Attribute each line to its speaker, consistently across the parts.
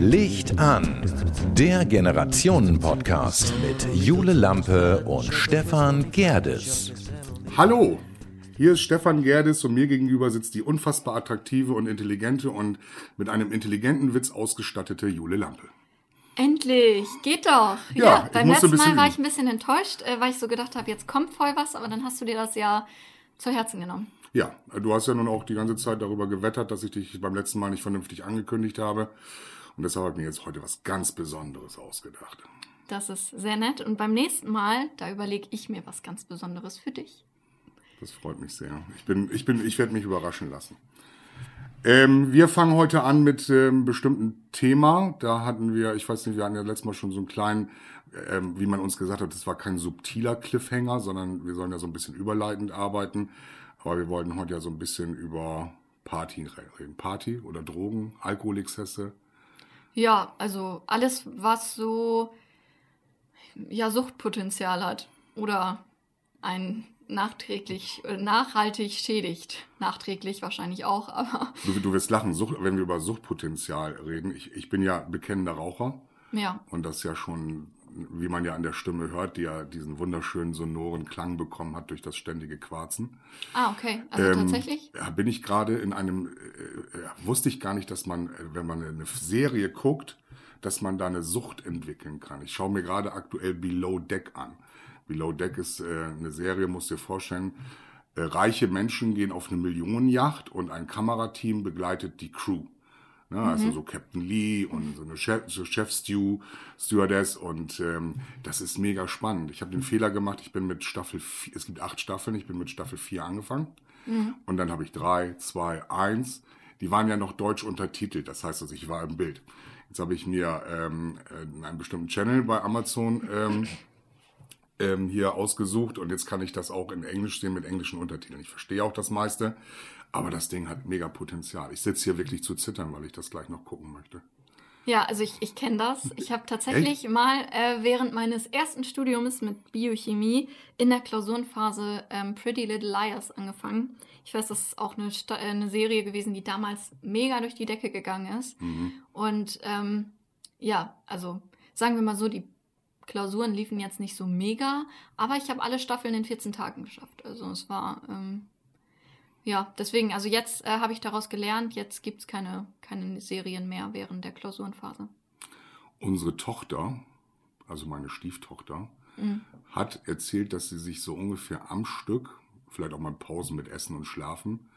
Speaker 1: Licht an, der Generationen-Podcast mit Jule Lampe und Stefan Gerdes.
Speaker 2: Hallo, hier ist Stefan Gerdes und mir gegenüber sitzt die unfassbar attraktive und intelligente und mit einem intelligenten Witz ausgestattete Jule Lampe.
Speaker 3: Endlich, geht doch.
Speaker 2: Ja,
Speaker 3: Ja, beim letzten Mal war ich ein bisschen enttäuscht, äh, weil ich so gedacht habe, jetzt kommt voll was, aber dann hast du dir das ja zu Herzen genommen.
Speaker 2: Ja, du hast ja nun auch die ganze Zeit darüber gewettert, dass ich dich beim letzten Mal nicht vernünftig angekündigt habe. Und deshalb habe ich mir jetzt heute was ganz Besonderes ausgedacht.
Speaker 3: Das ist sehr nett. Und beim nächsten Mal, da überlege ich mir was ganz Besonderes für dich.
Speaker 2: Das freut mich sehr. Ich bin, ich bin, ich werde mich überraschen lassen. Ähm, wir fangen heute an mit ähm, bestimmten Thema. Da hatten wir, ich weiß nicht, wir hatten ja letztes Mal schon so einen kleinen, ähm, wie man uns gesagt hat, das war kein subtiler Cliffhanger, sondern wir sollen ja so ein bisschen überleitend arbeiten. Aber wir wollten heute ja so ein bisschen über Party reden. Party oder Drogen, Alkoholexzesse.
Speaker 3: Ja, also alles, was so ja, Suchtpotenzial hat oder ein nachträglich, äh, nachhaltig schädigt. Nachträglich wahrscheinlich auch, aber
Speaker 2: Du, du wirst lachen, Sucht, wenn wir über Suchtpotenzial reden. Ich, ich bin ja bekennender Raucher.
Speaker 3: ja.
Speaker 2: Und das ja schon, wie man ja an der Stimme hört, die ja diesen wunderschönen sonoren Klang bekommen hat durch das ständige Quarzen.
Speaker 3: Ah, okay. Also
Speaker 2: Ähm,
Speaker 3: tatsächlich?
Speaker 2: Bin ich gerade in einem, äh, äh, wusste ich gar nicht, dass man, äh, wenn man eine Serie guckt, dass man da eine Sucht entwickeln kann. Ich schaue mir gerade aktuell Below Deck an. Below Deck ist äh, eine Serie, musst dir vorstellen, äh, reiche Menschen gehen auf eine Millionenjacht und ein Kamerateam begleitet die Crew. Ne, Also so Captain Lee und so eine Chef, so Chef Stew, Stewardess und ähm, das ist mega spannend. Ich habe den Fehler gemacht, ich bin mit Staffel 4, es gibt acht Staffeln, ich bin mit Staffel 4 angefangen und dann habe ich drei, zwei, eins. Die waren ja noch deutsch untertitelt, das heißt, also ich war im Bild. Jetzt habe ich mir ähm, äh, einen bestimmten Channel bei Amazon ähm, ähm, hier ausgesucht und jetzt kann ich das auch in Englisch sehen mit englischen Untertiteln. Ich verstehe auch das meiste, aber das Ding hat mega Potenzial. Ich sitze hier wirklich zu zittern, weil ich das gleich noch gucken möchte.
Speaker 3: Ja, also ich, ich kenne das. Ich habe tatsächlich mal äh, während meines ersten Studiums mit Biochemie in der Klausurenphase ähm, Pretty Little Liars angefangen. Ich weiß, das ist auch eine, Sta äh, eine Serie gewesen, die damals mega durch die Decke gegangen ist. Und ähm, ja, also sagen wir mal so, die Klausuren liefen jetzt nicht so mega, aber ich habe alle Staffeln in 14 Tagen geschafft. Also es war, ähm, ja, deswegen, also jetzt äh, habe ich daraus gelernt, jetzt gibt es keine, keine Serien mehr während der Klausurenphase.
Speaker 2: Unsere Tochter, also meine Stieftochter, hat erzählt, dass sie sich so ungefähr am Stück, vielleicht auch mal Pausen mit Essen und Schlafen,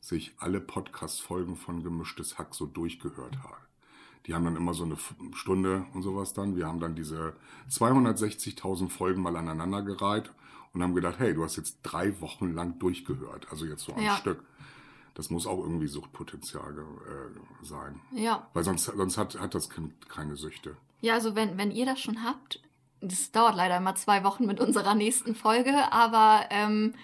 Speaker 2: sich alle Podcast-Folgen von Gemischtes Hack so durchgehört hat. Die haben dann immer so eine Stunde und sowas dann. Wir haben dann diese 260.000 Folgen mal aneinander gereiht und haben gedacht, hey, du hast jetzt drei Wochen lang durchgehört, also jetzt so am
Speaker 3: Ja.
Speaker 2: Stück. Das muss auch irgendwie Suchtpotenzial äh, sein.
Speaker 3: Ja.
Speaker 2: Weil sonst, sonst hat, hat das Kind keine Süchte.
Speaker 3: Ja, also wenn, wenn ihr das schon habt, das dauert leider immer zwei Wochen mit unserer nächsten Folge, aber ähm,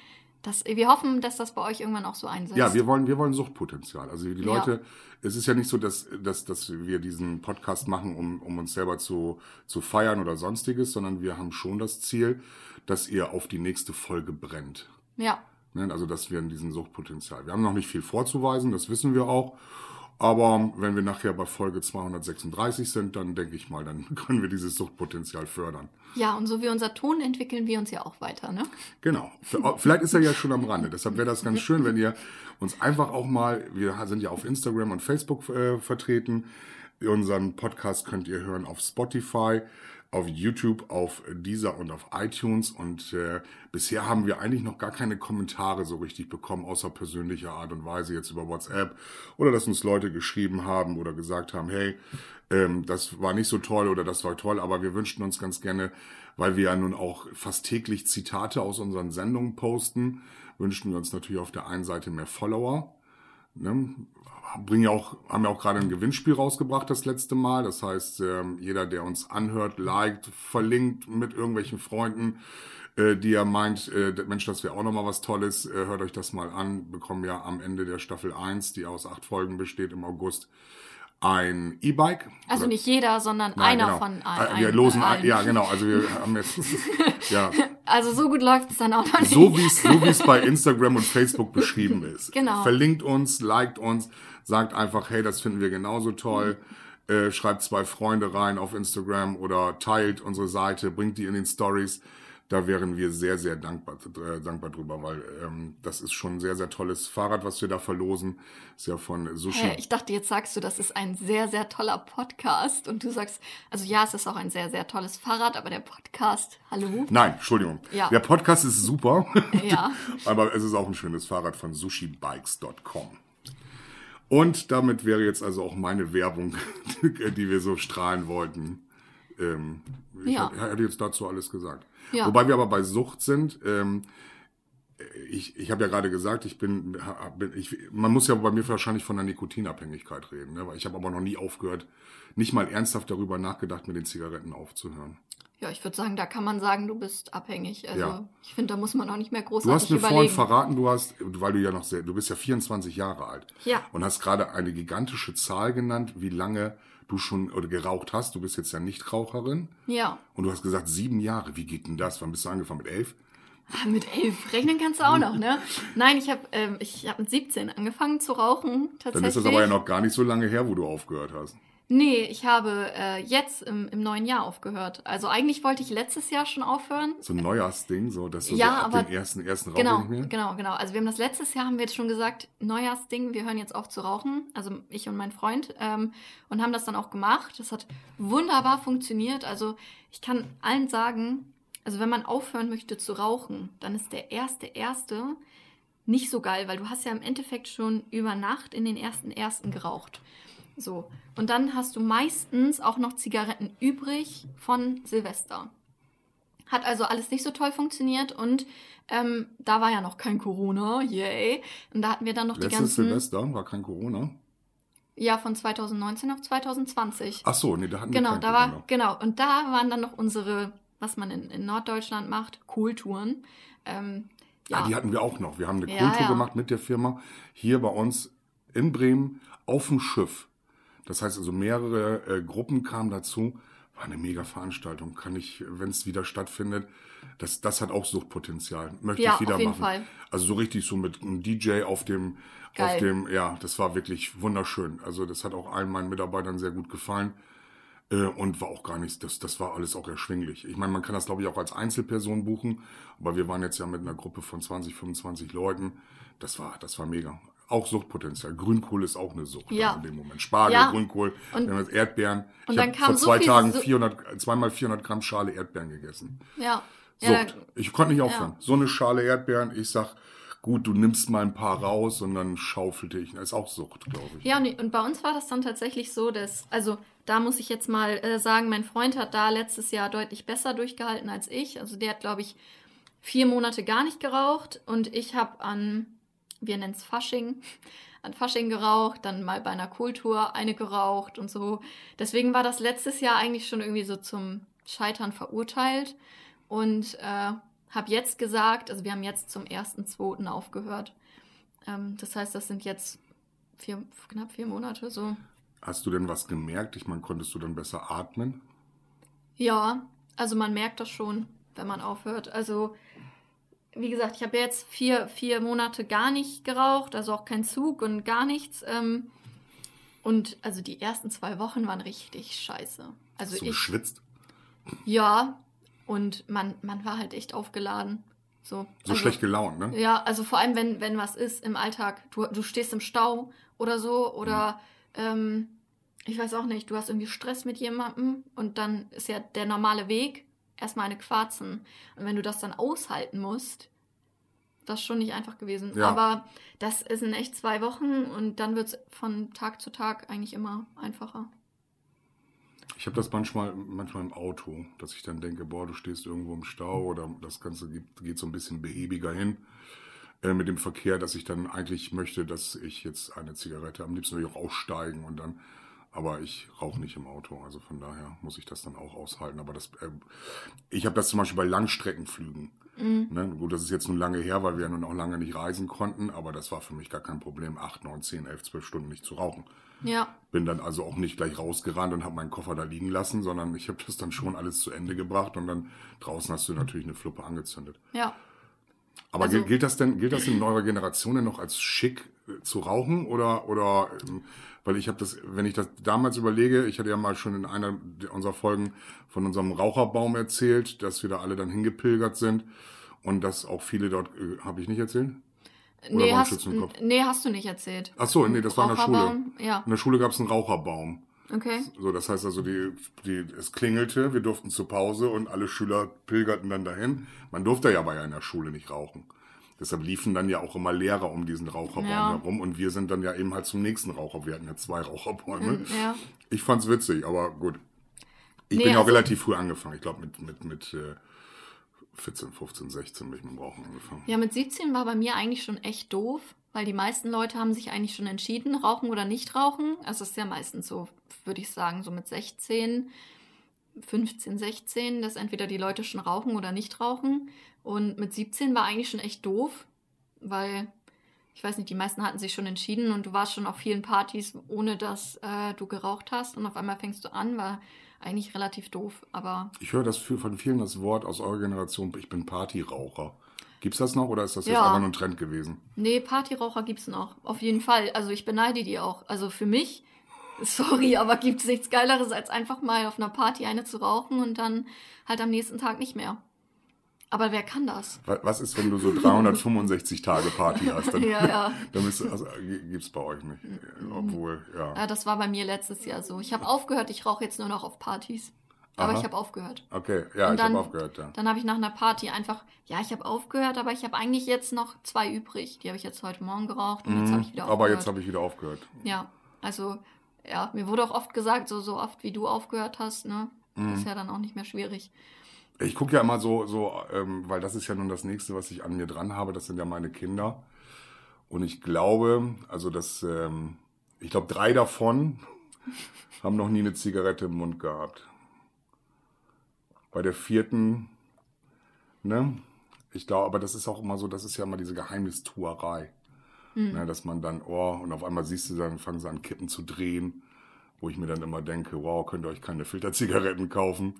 Speaker 3: das, wir hoffen, dass das bei euch irgendwann auch so einsetzt.
Speaker 2: Ja, wir wollen, wir wollen Suchtpotenzial. Also die
Speaker 3: Ja.
Speaker 2: Leute, es ist ja nicht so, dass, dass, dass wir diesen Podcast machen, um, um uns selber zu, zu feiern oder sonstiges, sondern wir haben schon das Ziel, dass ihr auf die nächste Folge brennt.
Speaker 3: ja.
Speaker 2: Ne? Also dass wir in diesen Suchtpotenzial. Wir haben noch nicht viel vorzuweisen, das wissen wir auch. Aber wenn wir nachher bei Folge 236 sind, dann denke ich mal, dann können wir dieses Suchtpotenzial fördern.
Speaker 3: Ja, und so wie unser Ton entwickeln wir uns ja auch weiter, ne?
Speaker 2: Genau. Vielleicht ist er ja schon am Rande. Deshalb wäre das ganz schön, wenn ihr uns einfach auch mal, wir sind ja auf Instagram und Facebook äh, vertreten. Unseren Podcast könnt ihr hören auf Spotify, auf YouTube, auf Deezer und auf iTunes. Und äh, bisher haben wir eigentlich noch gar keine Kommentare so richtig bekommen, außer persönlicher Art und Weise jetzt über WhatsApp. Oder dass uns Leute geschrieben haben oder gesagt haben, hey, ähm, das war nicht so toll oder das war toll, aber wir wünschten uns ganz gerne, weil wir ja nun auch fast täglich Zitate aus unseren Sendungen posten, wünschten wir uns natürlich auf der einen Seite mehr Follower. Ne? Bringen ja auch, haben ja auch gerade ein Gewinnspiel rausgebracht das letzte Mal. Das heißt, ähm, jeder, der uns anhört, liked, verlinkt mit irgendwelchen Freunden, äh, die er meint, äh, Mensch, das wäre auch nochmal was Tolles, äh, hört euch das mal an, bekommen ja am Ende der Staffel 1, die aus acht Folgen besteht im August, ein E-Bike.
Speaker 3: Also
Speaker 2: Oder-
Speaker 3: nicht jeder, sondern
Speaker 2: Nein,
Speaker 3: einer
Speaker 2: genau.
Speaker 3: von
Speaker 2: Äh,
Speaker 3: allen.
Speaker 2: Wir losen ein, ja genau, also wir haben jetzt ja,
Speaker 3: Also so gut läuft es dann auch noch nicht.
Speaker 2: so wie es so es bei Instagram und Facebook beschrieben ist.
Speaker 3: Genau.
Speaker 2: Verlinkt uns, liked uns, sagt einfach, hey, das finden wir genauso toll. Äh, schreibt zwei Freunde rein auf Instagram oder teilt unsere Seite, bringt die in den Stories. Da wären wir sehr, sehr dankbar, äh, dankbar drüber, weil ähm, das ist schon ein sehr, sehr tolles Fahrrad, was wir da verlosen. Ist ja von Sushi.
Speaker 3: Hä, ich dachte, jetzt sagst du, das ist ein sehr, sehr toller Podcast. Und du sagst, also ja, es ist auch ein sehr, sehr tolles Fahrrad, aber der Podcast, hallo?
Speaker 2: Nein, Entschuldigung.
Speaker 3: Ja.
Speaker 2: Der Podcast ist super.
Speaker 3: Ja.
Speaker 2: Aber es ist auch ein schönes Fahrrad von sushibikes.com. Und damit wäre jetzt also auch meine Werbung, die wir so strahlen wollten. Ähm, ich
Speaker 3: Ja.
Speaker 2: hab- hätte jetzt dazu alles gesagt.
Speaker 3: Ja.
Speaker 2: Wobei wir aber bei Sucht sind. Ähm, ich ich habe ja gerade gesagt, ich bin, bin ich, man muss ja bei mir wahrscheinlich von der Nikotinabhängigkeit reden. Ne? Weil ich habe aber noch nie aufgehört, nicht mal ernsthaft darüber nachgedacht, mit den Zigaretten aufzuhören.
Speaker 3: Ja, ich würde sagen, da kann man sagen, du bist abhängig. Also
Speaker 2: Ja.
Speaker 3: ich finde, da muss man auch nicht mehr
Speaker 2: Du
Speaker 3: großartig
Speaker 2: hast mir vorhin
Speaker 3: überlegen.
Speaker 2: verraten, du hast, weil du ja noch sehr, du bist ja 24 Jahre alt.
Speaker 3: Ja.
Speaker 2: Und hast gerade eine gigantische Zahl genannt, wie lange du schon oder geraucht hast. Du bist jetzt ja Nichtraucherin.
Speaker 3: ja,
Speaker 2: Und du hast gesagt, sieben Jahre. Wie geht denn das? Wann bist du angefangen? Mit elf?
Speaker 3: Ah, mit elf rechnen kannst du auch noch, ne? Nein, ich habe ähm, ich hab mit 17 angefangen zu rauchen, tatsächlich.
Speaker 2: Dann ist das aber ja noch gar nicht so lange her, wo du aufgehört hast.
Speaker 3: Nee, ich habe äh, jetzt im, im neuen Jahr aufgehört. Also eigentlich wollte ich letztes Jahr schon aufhören.
Speaker 2: So ein Neujahrsding, so, dass du
Speaker 3: Ja,
Speaker 2: so ab
Speaker 3: aber-
Speaker 2: dem ersten, ersten Rauch
Speaker 3: Genau,
Speaker 2: nicht mehr.
Speaker 3: genau, genau. Also wir haben das letztes Jahr, haben wir jetzt schon gesagt, Neujahrsding, wir hören jetzt auf zu rauchen. Also ich und mein Freund. Ähm, und haben das dann auch gemacht. Das hat wunderbar funktioniert. Also ich kann allen sagen, also wenn man aufhören möchte zu rauchen, dann ist der erste, erste nicht so geil, weil du hast ja im Endeffekt schon über Nacht in den ersten, ersten geraucht. So. Und dann hast du meistens auch noch Zigaretten übrig von Silvester. Hat also alles nicht so toll funktioniert und ähm, da war ja noch kein Corona, yay. Und da hatten wir dann noch die
Speaker 2: Letztes
Speaker 3: ganzen.
Speaker 2: Silvester war kein Corona.
Speaker 3: Ja, von 2019 auf 2020.
Speaker 2: Ach so, nee, da hatten
Speaker 3: genau,
Speaker 2: wir kein
Speaker 3: da
Speaker 2: Corona.
Speaker 3: war, genau. Und da waren dann noch unsere, was man in, in Norddeutschland macht, Kohltouren. Ähm,
Speaker 2: Ja, Ah, die hatten wir auch noch. Wir haben eine
Speaker 3: Ja,
Speaker 2: Kultur
Speaker 3: ja.
Speaker 2: gemacht mit der Firma hier bei uns in Bremen auf dem Schiff. Das heißt also mehrere äh, Gruppen kamen dazu. War eine mega Veranstaltung. Kann ich, wenn es wieder stattfindet, das, das hat auch Suchtpotenzial. Möchte
Speaker 3: Ja,
Speaker 2: ich wieder
Speaker 3: auf jeden
Speaker 2: machen.
Speaker 3: Fall.
Speaker 2: Also so richtig so mit einem DJ auf dem, auf
Speaker 3: Geil.
Speaker 2: dem, ja, das war wirklich wunderschön. Also das hat auch allen meinen Mitarbeitern sehr gut gefallen. Äh, und war auch gar nichts, das, das war alles auch erschwinglich. Ich meine, man kann das, glaube ich, auch als Einzelperson buchen, aber wir waren jetzt ja mit einer Gruppe von 20, 25 Leuten. Das war, das war mega. Auch Suchtpotenzial. Grünkohl ist auch eine Sucht
Speaker 3: Ja.
Speaker 2: in dem Moment. Spargel,
Speaker 3: Ja.
Speaker 2: Grünkohl,
Speaker 3: Und-
Speaker 2: Erdbeeren.
Speaker 3: und
Speaker 2: ich
Speaker 3: dann kam
Speaker 2: vor
Speaker 3: so
Speaker 2: zwei Tagen
Speaker 3: Su-
Speaker 2: 400, zweimal 400 Gramm Schale Erdbeeren gegessen.
Speaker 3: ja. ja
Speaker 2: Sucht. Ich konnte nicht aufhören.
Speaker 3: Ja.
Speaker 2: So eine Schale Erdbeeren, ich sag, gut, du nimmst mal ein paar raus und dann schaufelte ich. Das ist auch Sucht, glaube ich.
Speaker 3: Ja, und, und bei uns war das dann tatsächlich so, dass, also da muss ich jetzt mal äh, sagen, mein Freund hat da letztes Jahr deutlich besser durchgehalten als ich. Also der hat, glaube ich, vier Monate gar nicht geraucht und ich habe an, wir nennen es Fasching, an Fasching geraucht, dann mal bei einer Kultur eine geraucht und so. Deswegen war das letztes Jahr eigentlich schon irgendwie so zum Scheitern verurteilt und äh, habe jetzt gesagt, also wir haben jetzt zum 1.2. aufgehört. Ähm, das heißt, das sind jetzt vier, knapp vier Monate so.
Speaker 2: Hast du denn was gemerkt? Ich meine, konntest du dann besser atmen?
Speaker 3: Ja, also man merkt das schon, wenn man aufhört. Also, wie gesagt, ich habe jetzt vier, vier Monate gar nicht geraucht, also auch kein Zug und gar nichts. Ähm, und also die ersten zwei Wochen waren richtig scheiße. Also
Speaker 2: Hast du
Speaker 3: ich,
Speaker 2: geschwitzt?
Speaker 3: ja, und man, man war halt echt aufgeladen. So,
Speaker 2: So
Speaker 3: also,
Speaker 2: schlecht gelaunt, ne?
Speaker 3: Ja, also vor allem, wenn, wenn was ist im Alltag, du, du stehst im Stau oder so, oder ähm, ich weiß auch nicht, du hast irgendwie Stress mit jemandem und dann ist ja der normale Weg erstmal eine Quarzen. Und wenn du das dann aushalten musst, das ist schon nicht einfach gewesen.
Speaker 2: Ja.
Speaker 3: Aber das in echt zwei Wochen und dann wird es von Tag zu Tag eigentlich immer einfacher.
Speaker 2: Ich habe das manchmal, manchmal im Auto, dass ich dann denke, boah, du stehst irgendwo im Stau oder das Ganze geht, geht so ein bisschen behäbiger hin äh, mit dem Verkehr, dass ich dann eigentlich möchte, dass ich jetzt eine Zigarette, am liebsten will ich auch aussteigen und dann Aber ich rauche nicht im Auto, also von daher muss ich das dann auch aushalten. Aber das, äh, ich habe das zum Beispiel bei Langstreckenflügen. Mhm. Ne? Gut, das ist jetzt nun lange her, weil wir ja nun auch lange nicht reisen konnten, aber das war für mich gar kein Problem, acht, neun, zehn, elf, zwölf Stunden nicht zu rauchen.
Speaker 3: Ja.
Speaker 2: Bin dann also auch nicht gleich rausgerannt und habe meinen Koffer da liegen lassen, sondern ich habe das dann schon alles zu Ende gebracht und dann draußen hast du natürlich eine Fluppe angezündet.
Speaker 3: Ja.
Speaker 2: Aber also, gilt das denn, gilt das in neuer Generation denn noch als schick äh, zu rauchen oder oder ähm, weil ich habe das, wenn ich das damals überlege, ich hatte ja mal schon in einer unserer Folgen von unserem Raucherbaum erzählt, dass wir da alle dann hingepilgert sind und dass auch viele dort, äh, habe ich nicht erzählt?
Speaker 3: Oder nee hast, nee, hast du nicht erzählt.
Speaker 2: Ach so, nee, das war in der Schule.
Speaker 3: Ja.
Speaker 2: In der Schule gab es einen Raucherbaum.
Speaker 3: Okay.
Speaker 2: So, das heißt also, die, die, es klingelte, wir durften zur Pause und alle Schüler pilgerten dann dahin. Man durfte ja bei einer Schule nicht rauchen. Deshalb liefen dann ja auch immer Lehrer um diesen Raucherbaum ja. herum und wir sind dann ja eben halt zum nächsten Raucher. Wir hatten ja zwei Raucherbäume.
Speaker 3: Hm, ja.
Speaker 2: Ich fand's witzig, aber gut. Ich nee, bin ja also, auch relativ früh angefangen. Ich glaube mit, mit, mit äh, 14, 15, 16 bin ich mit dem Rauchen angefangen.
Speaker 3: Ja, mit 17 war bei mir eigentlich schon echt doof, weil die meisten Leute haben sich eigentlich schon entschieden, rauchen oder nicht rauchen. Also es ist ja meistens so, würde ich sagen, so mit 16, 15, 16, dass entweder die Leute schon rauchen oder nicht rauchen. Und mit 17 war eigentlich schon echt doof, weil ich weiß nicht, die meisten hatten sich schon entschieden und du warst schon auf vielen Partys, ohne dass äh, du geraucht hast und auf einmal fängst du an, war eigentlich relativ doof, aber.
Speaker 2: Ich höre das für, von vielen das Wort aus eurer Generation, ich bin Partyraucher. Gibt's das noch oder ist das jetzt ja. einfach nur ein Trend gewesen?
Speaker 3: Nee, Partyraucher gibt's noch. Auf jeden Fall. Also ich beneide die auch. Also für mich, sorry, aber gibt's nichts Geileres, als einfach mal auf einer Party eine zu rauchen und dann halt am nächsten Tag nicht mehr. Aber wer kann das?
Speaker 2: Was ist, wenn du so 365 Tage Party hast? Dann,
Speaker 3: ja, ja.
Speaker 2: dann ist, also, gibt's bei euch nicht. Obwohl, ja.
Speaker 3: Ja, das war bei mir letztes Jahr so. Ich habe aufgehört, ich rauche jetzt nur noch auf Partys. Aber Aha. ich habe aufgehört.
Speaker 2: Okay, ja, und ich habe aufgehört, ja.
Speaker 3: Dann habe ich nach einer Party einfach, ja, ich habe aufgehört, aber ich habe eigentlich jetzt noch zwei übrig. Die habe ich jetzt heute Morgen geraucht und mhm, jetzt habe ich wieder
Speaker 2: aufgehört. Aber jetzt habe ich wieder aufgehört.
Speaker 3: Ja, also, ja, mir wurde auch oft gesagt, so, so oft wie du aufgehört hast, ne, mhm. ist ja dann auch nicht mehr schwierig.
Speaker 2: Ich gucke ja immer so, so ähm, weil das ist ja nun das nächste, was ich an mir dran habe. Das sind ja meine Kinder. Und ich glaube, also das, ähm, ich glaube, drei davon haben noch nie eine Zigarette im Mund gehabt. Bei der vierten, ne? Ich glaube, aber das ist auch immer so, das ist ja immer diese Geheimnistuerei. Mhm. Ne, dass man dann, oh, und auf einmal siehst du dann, fangen sie an, Kippen zu drehen, wo ich mir dann immer denke, wow, könnt ihr euch keine Filterzigaretten kaufen.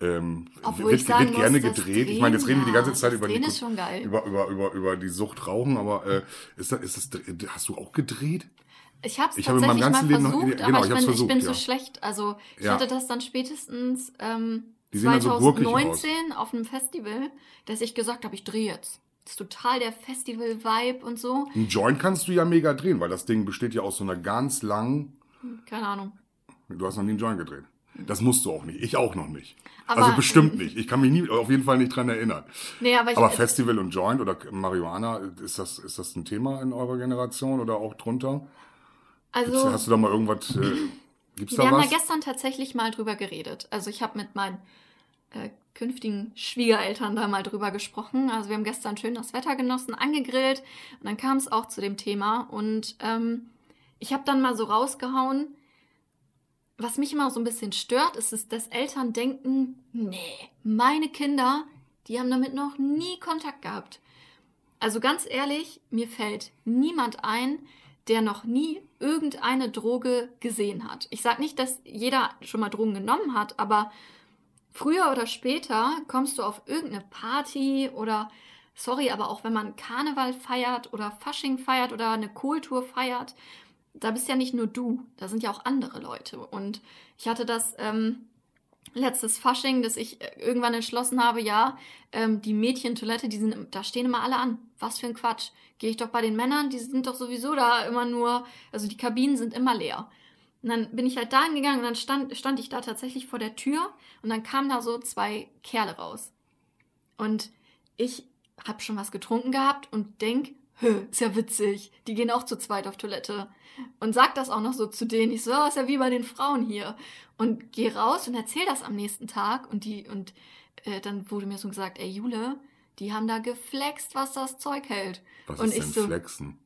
Speaker 2: Ähm,
Speaker 3: Obwohl wird, wird
Speaker 2: gerne muss, gedreht. Drehen, ich meine, jetzt reden wir die ganze Zeit über die,
Speaker 3: über,
Speaker 2: über, über, über die Sucht Rauchen, aber äh, ist das, ist das, hast du auch gedreht?
Speaker 3: Ich habe es tatsächlich hab mal versucht, noch, genau, aber ich, ich, bin,
Speaker 2: versucht,
Speaker 3: ich bin
Speaker 2: ja.
Speaker 3: so schlecht. Also ich ja. hatte das dann spätestens ähm,
Speaker 2: die 2019
Speaker 3: so auf einem Festival, dass ich gesagt habe, ich drehe jetzt. Das ist total der Festival-Vibe und so.
Speaker 2: Ein Joint kannst du ja mega drehen, weil das Ding besteht ja aus so einer ganz langen...
Speaker 3: Keine Ahnung.
Speaker 2: Du hast noch nie einen Joint gedreht. Das musst du auch nicht. Ich auch noch nicht. Aber, also bestimmt nicht. Ich kann mich nie, auf jeden Fall nicht dran erinnern.
Speaker 3: Nee, aber, ich,
Speaker 2: aber Festival und Joint oder Marihuana, ist das, ist das ein Thema in eurer Generation oder auch drunter?
Speaker 3: Also,
Speaker 2: hast du da mal irgendwas, äh, gibt's
Speaker 3: da
Speaker 2: was?
Speaker 3: Wir haben da gestern tatsächlich mal drüber geredet. Also ich habe mit meinen äh, künftigen Schwiegereltern da mal drüber gesprochen. Also wir haben gestern schön das Wetter genossen, angegrillt und dann kam es auch zu dem Thema und ähm, ich habe dann mal so rausgehauen, was mich immer so ein bisschen stört, ist, es, dass Eltern denken, nee, meine Kinder, die haben damit noch nie Kontakt gehabt. Also ganz ehrlich, mir fällt niemand ein, der noch nie irgendeine Droge gesehen hat. Ich sage nicht, dass jeder schon mal Drogen genommen hat, aber früher oder später kommst du auf irgendeine Party oder, sorry, aber auch wenn man Karneval feiert oder Fasching feiert oder eine Kultur feiert, da bist ja nicht nur du, da sind ja auch andere Leute. Und ich hatte das ähm, letztes Fasching, dass ich äh, irgendwann entschlossen habe, ja, ähm, die Mädchentoilette, die sind, da stehen immer alle an. Was für ein Quatsch. Gehe ich doch bei den Männern, die sind doch sowieso da immer nur, also die Kabinen sind immer leer. Und dann bin ich halt da hingegangen und dann stand, stand ich da tatsächlich vor der Tür und dann kamen da so zwei Kerle raus. Und ich habe schon was getrunken gehabt und denk, ist ja witzig, die gehen auch zu zweit auf Toilette. Und sag das auch noch so zu denen. Ich so, oh, ist ja wie bei den Frauen hier. Und geh raus und erzähl das am nächsten Tag. Und die, und äh, dann wurde mir so gesagt, ey Jule, die haben da geflext, was das Zeug hält.
Speaker 2: Was
Speaker 3: und
Speaker 2: ist denn
Speaker 3: so,
Speaker 2: flexen?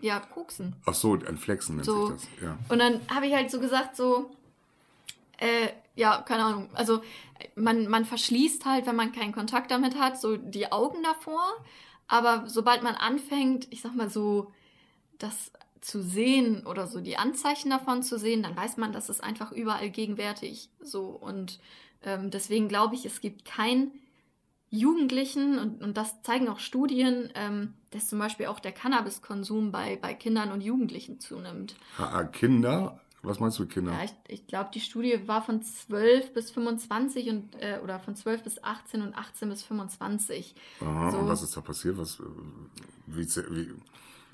Speaker 3: ja, koksen.
Speaker 2: Ach so, entflexen nennt
Speaker 3: So.
Speaker 2: sich das. Ja.
Speaker 3: Und dann habe ich halt so gesagt, so, äh, ja, keine Ahnung, also man, man verschließt halt, wenn man keinen Kontakt damit hat, so die Augen davor. Aber sobald man anfängt, ich sag mal so, das zu sehen oder so die Anzeichen davon zu sehen, dann weiß man, dass es einfach überall gegenwärtig so. Und ähm, deswegen glaube ich, es gibt keinen Jugendlichen, und, und das zeigen auch Studien, ähm, dass zum Beispiel auch der Cannabiskonsum bei, bei Kindern und Jugendlichen zunimmt.
Speaker 2: Kinder? Was meinst du mit Kinder?
Speaker 3: Ja, ich, ich glaube, die Studie war von 12 bis 25 und äh, oder von 12 bis 18 und 18 bis 25.
Speaker 2: Aha,
Speaker 3: so.
Speaker 2: Und was ist da passiert? Was, äh, wie, wie,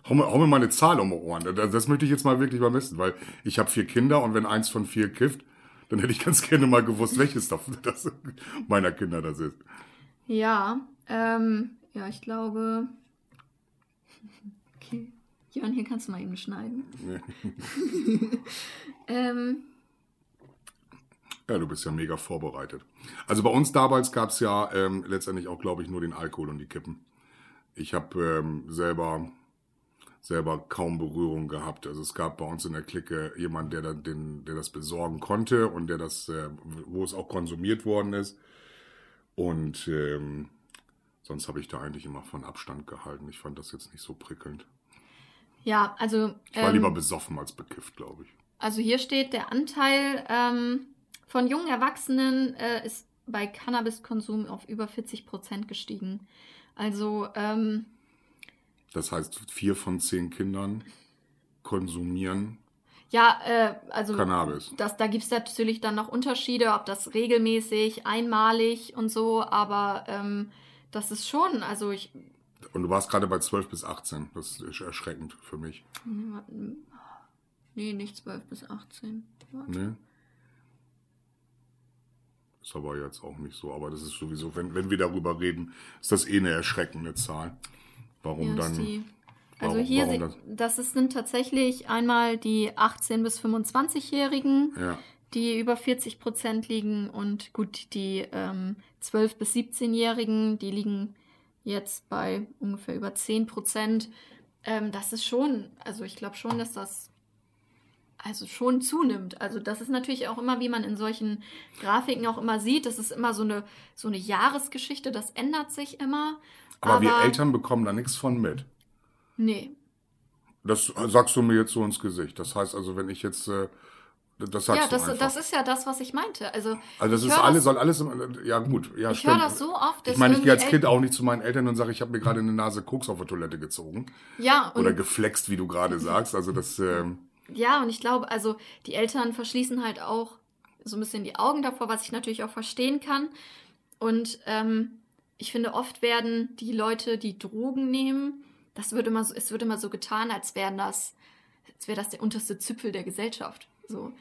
Speaker 2: hau, mir, hau mir mal eine Zahl um die Ohren. Das, das möchte ich jetzt mal wirklich mal messen, weil ich habe vier Kinder und wenn eins von vier kifft, dann hätte ich ganz gerne mal gewusst, welches davon das meiner Kinder das ist.
Speaker 3: Ja, ähm, ja, ich glaube. Okay. Jörn, hier kannst du mal eben schneiden. ähm,
Speaker 2: Ja, du bist ja mega vorbereitet. Also bei uns damals gab es ja ähm, letztendlich auch, glaube ich, nur den Alkohol und die Kippen. Ich habe ähm, selber selber kaum Berührung gehabt. Also es gab bei uns in der Clique jemand, der, den, der das besorgen konnte und der das, äh, wo es auch konsumiert worden ist. Und ähm, sonst habe ich da eigentlich immer von Abstand gehalten. Ich fand das jetzt nicht so prickelnd.
Speaker 3: Ja, also.
Speaker 2: Ich war
Speaker 3: ähm,
Speaker 2: lieber besoffen als bekifft, glaube ich.
Speaker 3: Also hier steht, der Anteil ähm, von jungen Erwachsenen äh, ist bei Cannabiskonsum auf über 40 Prozent gestiegen. Also ähm,
Speaker 2: Das heißt, vier von zehn Kindern konsumieren
Speaker 3: ja, äh, also
Speaker 2: Cannabis.
Speaker 3: das, da gibt es natürlich dann noch Unterschiede, ob das regelmäßig, einmalig und so, aber ähm, das ist schon, also ich,
Speaker 2: Und du warst gerade bei 12 bis 18. Das ist erschreckend für mich.
Speaker 3: nee, nicht 12 bis 18. Warte.
Speaker 2: Ne? Ist aber jetzt auch nicht so. Aber das ist sowieso, wenn, wenn wir darüber reden, ist das eh eine erschreckende Zahl. Warum
Speaker 3: Hier
Speaker 2: dann?
Speaker 3: die. Also
Speaker 2: warum-
Speaker 3: hier,
Speaker 2: warum
Speaker 3: das ist, sind tatsächlich einmal die 18- bis 25-Jährigen,
Speaker 2: Ja.
Speaker 3: die über 40 Prozent liegen und gut, die ähm, 12- bis 17-Jährigen, die liegen jetzt bei ungefähr über 10 Prozent. Ähm, das ist schon, also ich glaube schon, dass das also schon zunimmt. Also das ist natürlich auch immer, wie man in solchen Grafiken auch immer sieht, das ist immer so eine, so eine Jahresgeschichte, das ändert sich immer.
Speaker 2: Aber, wir Eltern bekommen da nichts von mit.
Speaker 3: Nee,
Speaker 2: Das sagst du mir jetzt so ins Gesicht. Das heißt also, wenn ich jetzt, äh, das sagst
Speaker 3: ja, das,
Speaker 2: du einfach.
Speaker 3: das ist ja das, was ich meinte. Also,
Speaker 2: also das ist alles,
Speaker 3: das-
Speaker 2: soll alles, ja gut, ja
Speaker 3: Ich höre das so oft,
Speaker 2: Ich meine, ich gehe als Kind auch nicht zu meinen Eltern und sage, ich habe mir gerade eine Nase Koks auf der Toilette gezogen.
Speaker 3: Ja,
Speaker 2: Oder geflext, wie du gerade sagst. Also das, ähm,
Speaker 3: ja, und ich glaube, also die Eltern verschließen halt auch so ein bisschen die Augen davor, was ich natürlich auch verstehen kann. Und ähm, ich finde, oft werden die Leute, die Drogen nehmen, das wird immer so, es wird immer so getan, als wären das, als wäre das der unterste Zipfel der Gesellschaft. So.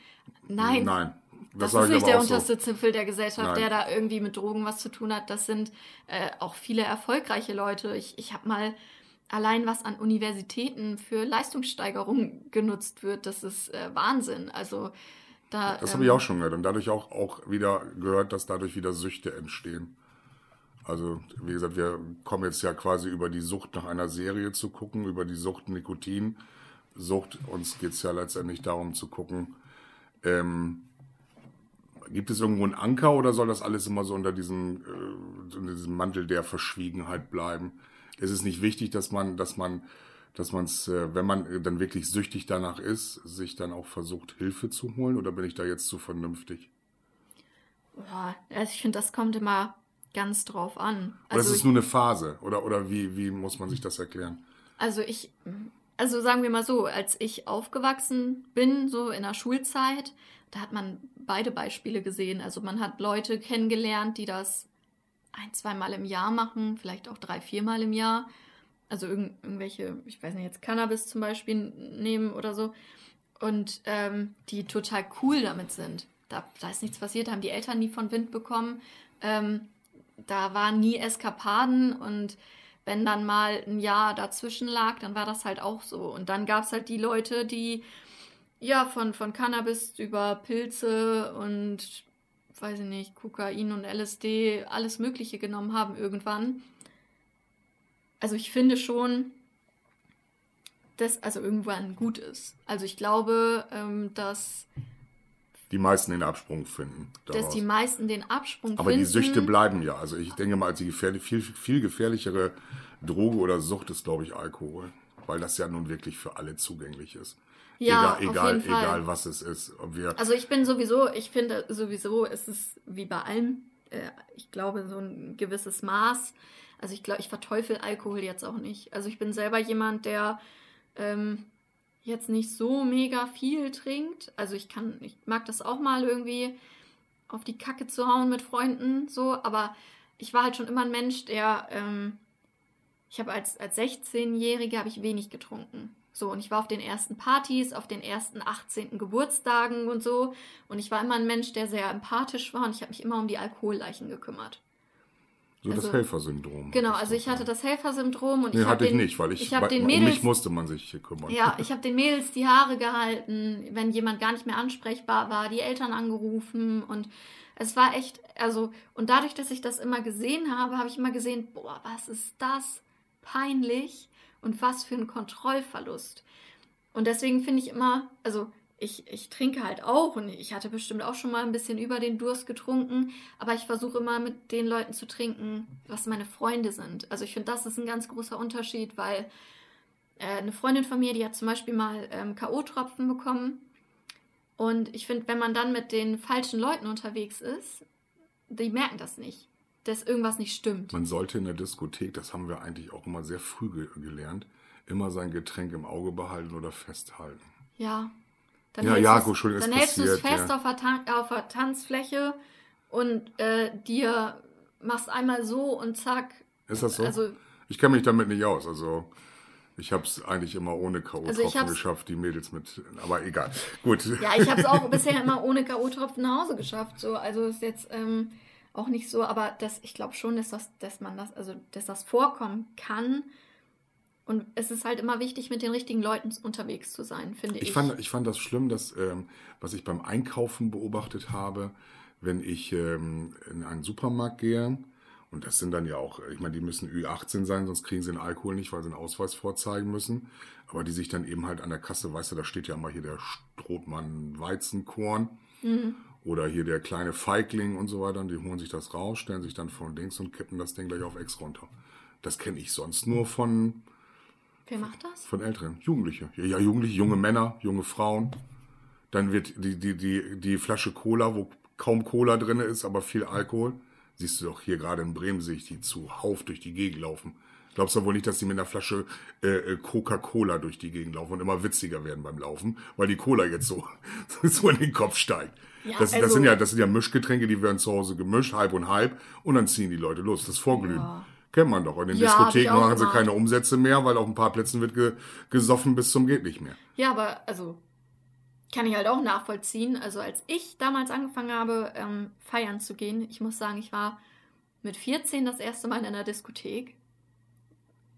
Speaker 3: Nein,
Speaker 2: nein.
Speaker 3: Das,
Speaker 2: sag
Speaker 3: ist
Speaker 2: ich
Speaker 3: nicht der
Speaker 2: auch so.
Speaker 3: unterste Zipfel der Gesellschaft,
Speaker 2: Nein.
Speaker 3: der da irgendwie mit Drogen was zu tun hat. Das sind äh, auch viele erfolgreiche Leute. Ich, ich habe mal allein was an Universitäten für Leistungssteigerung genutzt wird. Das ist äh, Wahnsinn. Also da.
Speaker 2: Das
Speaker 3: ähm,
Speaker 2: habe ich auch schon gehört und dadurch auch, auch wieder gehört, dass dadurch wieder Süchte entstehen. Also, wie gesagt, wir kommen jetzt ja quasi über die Sucht nach einer Serie zu gucken, über die Sucht Nikotin. Sucht, uns geht es ja letztendlich darum zu gucken, ähm, gibt es irgendwo einen Anker oder soll das alles immer so unter diesem, äh, unter diesem Mantel der Verschwiegenheit bleiben? Ist es nicht wichtig, dass man, dass man, dass man es, äh, wenn man dann wirklich süchtig danach ist, sich dann auch versucht, Hilfe zu holen? Oder bin ich da jetzt zu vernünftig?
Speaker 3: Boah, also ich finde, das kommt immer ganz drauf an.
Speaker 2: Oder
Speaker 3: Also
Speaker 2: ist es
Speaker 3: ich-
Speaker 2: nur eine Phase? Oder, oder wie, wie muss man sich das erklären?
Speaker 3: Also ich, also sagen wir mal so, als ich aufgewachsen bin, so in der Schulzeit, da hat man beide Beispiele gesehen. Also man hat Leute kennengelernt, die das ein, zweimal im Jahr machen, vielleicht auch drei, viermal im Jahr. Also irgend, irgendwelche, ich weiß nicht, jetzt Cannabis zum Beispiel nehmen oder so. Und ähm, die total cool damit sind. Da, da ist nichts passiert, da haben die Eltern nie von Wind bekommen. Ähm, da waren nie Eskapaden und wenn dann mal ein Jahr dazwischen lag, dann war das halt auch so. Und dann gab es halt die Leute, die ja von, von Cannabis über Pilze und weiß ich nicht, Kokain und LSD, alles Mögliche genommen haben irgendwann. Also ich finde schon, das also irgendwann gut ist. Also ich glaube, ähm, dass
Speaker 2: die meisten den Absprung finden.
Speaker 3: Daraus. Dass die meisten den Absprung
Speaker 2: Aber finden. Aber die Süchte bleiben ja. Also ich denke mal, die gefährlich, viel, viel gefährlichere Droge oder Sucht ist, glaube ich, Alkohol. Weil das ja nun wirklich für alle zugänglich ist. Ja, egal, egal, egal was es ist.
Speaker 3: Also ich bin sowieso, ich finde sowieso, ist es wie bei allem, äh, ich glaube, so ein gewisses Maß. Also ich glaube, ich verteufel Alkohol jetzt auch nicht. Also ich bin selber jemand, der ähm, jetzt nicht so mega viel trinkt. Also ich kann, ich mag das auch mal irgendwie auf die Kacke zu hauen mit Freunden, so, aber ich war halt schon immer ein Mensch, der, ähm, ich habe als, als 16-Jährige habe ich wenig getrunken. So, und ich war auf den ersten Partys, auf den ersten 18. Geburtstagen und so. Und ich war immer ein Mensch, der sehr empathisch war und ich habe mich immer um die Alkoholleichen gekümmert.
Speaker 2: So also, das Helfersyndrom.
Speaker 3: Genau, also ich hatte das Helfersyndrom und
Speaker 2: nee,
Speaker 3: ich
Speaker 2: hatte
Speaker 3: ich
Speaker 2: den, nicht, weil ich,
Speaker 3: ich den Mädels, um
Speaker 2: mich musste man sich hier kümmern.
Speaker 3: Ja, ich habe den Mädels die Haare gehalten, wenn jemand gar nicht mehr ansprechbar war, die Eltern angerufen und es war echt, also und dadurch, dass ich das immer gesehen habe, habe ich immer gesehen, boah, was ist das peinlich und was für ein Kontrollverlust. Und deswegen finde ich immer, also ich, ich trinke halt auch und ich hatte bestimmt auch schon mal ein bisschen über den Durst getrunken, aber ich versuche immer mit den Leuten zu trinken, was meine Freunde sind. Also ich finde, das ist ein ganz großer Unterschied, weil äh, eine Freundin von mir, die hat zum Beispiel mal ähm, K.O.-Tropfen bekommen. Und ich finde, wenn man dann mit den falschen Leuten unterwegs ist, die merken das nicht, dass irgendwas nicht stimmt.
Speaker 2: Man sollte in der Diskothek, das haben wir eigentlich auch immer sehr früh ge gelernt, immer sein Getränk im Auge behalten oder festhalten.
Speaker 3: Ja,
Speaker 2: dann ja, Jago, ist
Speaker 3: Dann hältst du es fest ja. auf, der Tan auf der Tanzfläche und äh, dir machst einmal so und zack.
Speaker 2: Ist das so? Also, ich kenne mich damit nicht aus. Also ich habe es eigentlich immer ohne K.O.-Tropfen also geschafft, die Mädels mit. Aber egal. Gut.
Speaker 3: Ja, ich habe es auch bisher immer ohne K.O.-Tropfen nach Hause geschafft. So, also ist jetzt ähm, auch nicht so, aber das, ich glaube schon, dass das, dass man das, also dass das vorkommen kann. Und es ist halt immer wichtig, mit den richtigen Leuten unterwegs zu sein, finde ich.
Speaker 2: Ich fand, ich fand das schlimm, dass, ähm, was ich beim Einkaufen beobachtet habe, wenn ich ähm, in einen Supermarkt gehe, und das sind dann ja auch, ich meine, die müssen Ü18 sein, sonst kriegen sie den Alkohol nicht, weil sie einen Ausweis vorzeigen müssen. Aber die sich dann eben halt an der Kasse, weißt du, da steht ja immer hier der Strothmann Weizenkorn mhm. oder hier der kleine Feigling und so weiter. Und die holen sich das raus, stellen sich dann vor links und kippen das Ding gleich auf Ex runter. Das kenne ich sonst nur von
Speaker 3: Wer macht das?
Speaker 2: Von Älteren. Jugendliche. Ja, ja, Jugendliche, junge Männer, junge Frauen. Dann wird die, die, die, die Flasche Cola, wo kaum Cola drin ist, aber viel Alkohol. Siehst du doch hier gerade in Bremen, sehe ich die zuhauf durch die Gegend laufen. Glaubst du wohl nicht, dass die mit einer Flasche äh, äh, Coca-Cola durch die Gegend laufen und immer witziger werden beim Laufen, weil die Cola jetzt so, so in den Kopf steigt. Ja, das, also, das, sind ja, das sind ja Mischgetränke, die werden zu Hause gemischt, halb und halb, und dann ziehen die Leute los. Das Vorglühen. Ja. Kennt man doch. In den ja, Diskotheken machen sie keine Umsätze mehr, weil auf ein paar Plätzen wird ge gesoffen bis zum geht nicht mehr.
Speaker 3: Ja, aber also kann ich halt auch nachvollziehen. Also als ich damals angefangen habe, ähm, feiern zu gehen, ich muss sagen, ich war mit 14 das erste Mal in einer Diskothek.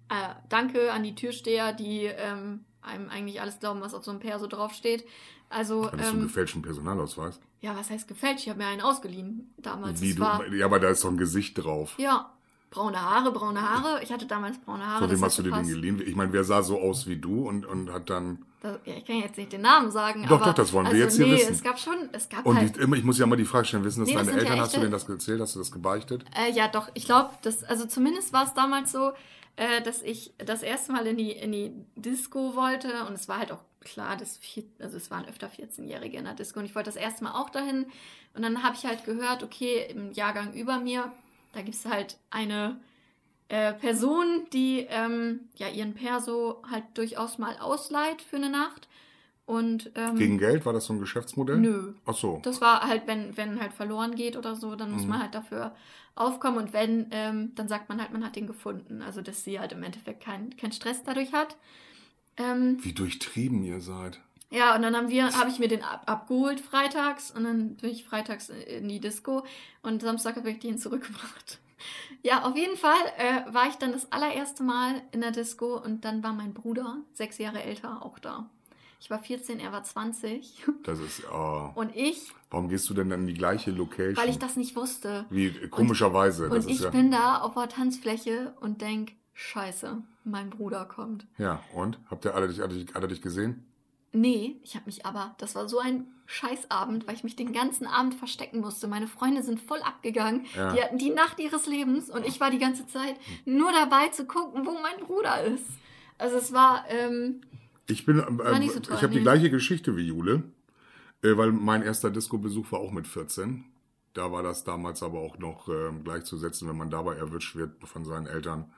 Speaker 3: Äh, danke an die Türsteher, die ähm, einem eigentlich alles glauben, was auf so einem Perso draufsteht. Also,
Speaker 2: Hattest ähm, du einen ähm, gefälschten Personalausweis?
Speaker 3: Ja, was heißt gefälscht? Ich habe mir einen ausgeliehen damals.
Speaker 2: Wie, du, ja, aber da ist doch ein Gesicht drauf.
Speaker 3: Ja, braune Haare, braune Haare. Ich hatte damals braune Haare.
Speaker 2: Von wem hast du dir den geliehen? Ich meine, wer sah so aus wie du und, und hat dann.
Speaker 3: Das, ja, ich kann jetzt nicht den Namen sagen.
Speaker 2: Doch, aber, doch, das wollen wir also, jetzt hier nee, wissen.
Speaker 3: Es gab schon, es gab
Speaker 2: und
Speaker 3: halt.
Speaker 2: Ich, ich muss ja mal die Frage stellen, wissen das nee, deine das Eltern? Ja hast du denen das erzählt? Hast du das gebeichtet?
Speaker 3: Äh, ja, doch. Ich glaube, das, also zumindest war es damals so, äh, dass ich das erste Mal in die, in die Disco wollte und es war halt auch klar, dass vier, also es waren öfter 14-Jährige in der Disco und ich wollte das erste Mal auch dahin und dann habe ich halt gehört, okay, im Jahrgang über mir, da gibt es halt eine äh, Person, die ähm, ja ihren Perso halt durchaus mal ausleiht für eine Nacht. Und, ähm,
Speaker 2: Gegen Geld? War das so ein Geschäftsmodell?
Speaker 3: Nö.
Speaker 2: Ach so.
Speaker 3: Das war halt, wenn, wenn halt verloren geht oder so, dann muss mhm. man halt dafür aufkommen. Und wenn, ähm, dann sagt man halt, man hat den gefunden. Also, dass sie halt im Endeffekt keinen kein Stress dadurch hat.
Speaker 2: Ähm, Wie durchtrieben ihr seid.
Speaker 3: Ja, und dann haben wir, habe ich mir den ab, abgeholt freitags und dann bin ich freitags in die Disco und Samstag habe ich den zurückgebracht. Ja, auf jeden Fall äh, war ich dann das allererste Mal in der Disco und dann war mein Bruder, sechs Jahre älter, auch da. Ich war 14, er war 20.
Speaker 2: Das ist. Oh.
Speaker 3: Und ich.
Speaker 2: Warum gehst du denn dann in die gleiche Location?
Speaker 3: Weil ich das nicht wusste.
Speaker 2: Wie komischerweise.
Speaker 3: Und, und ich ja bin da auf der Tanzfläche und denk, scheiße, mein Bruder kommt.
Speaker 2: Ja, und? Habt ihr alle dich, alle dich, alle dich gesehen?
Speaker 3: Nee, ich habe mich aber, das war so ein Scheißabend, weil ich mich den ganzen Abend verstecken musste. Meine Freunde sind voll abgegangen.
Speaker 2: Ja.
Speaker 3: Die hatten die Nacht ihres Lebens und ich war die ganze Zeit nur dabei zu gucken, wo mein Bruder ist. Also es war, ähm,
Speaker 2: Ich bin, äh,
Speaker 3: nicht so toll,
Speaker 2: ich habe die
Speaker 3: nee.
Speaker 2: gleiche Geschichte wie Jule, äh, weil mein erster Disco-Besuch war auch mit 14. Da war das damals aber auch noch äh, gleichzusetzen, wenn man dabei erwischt wird von seinen Eltern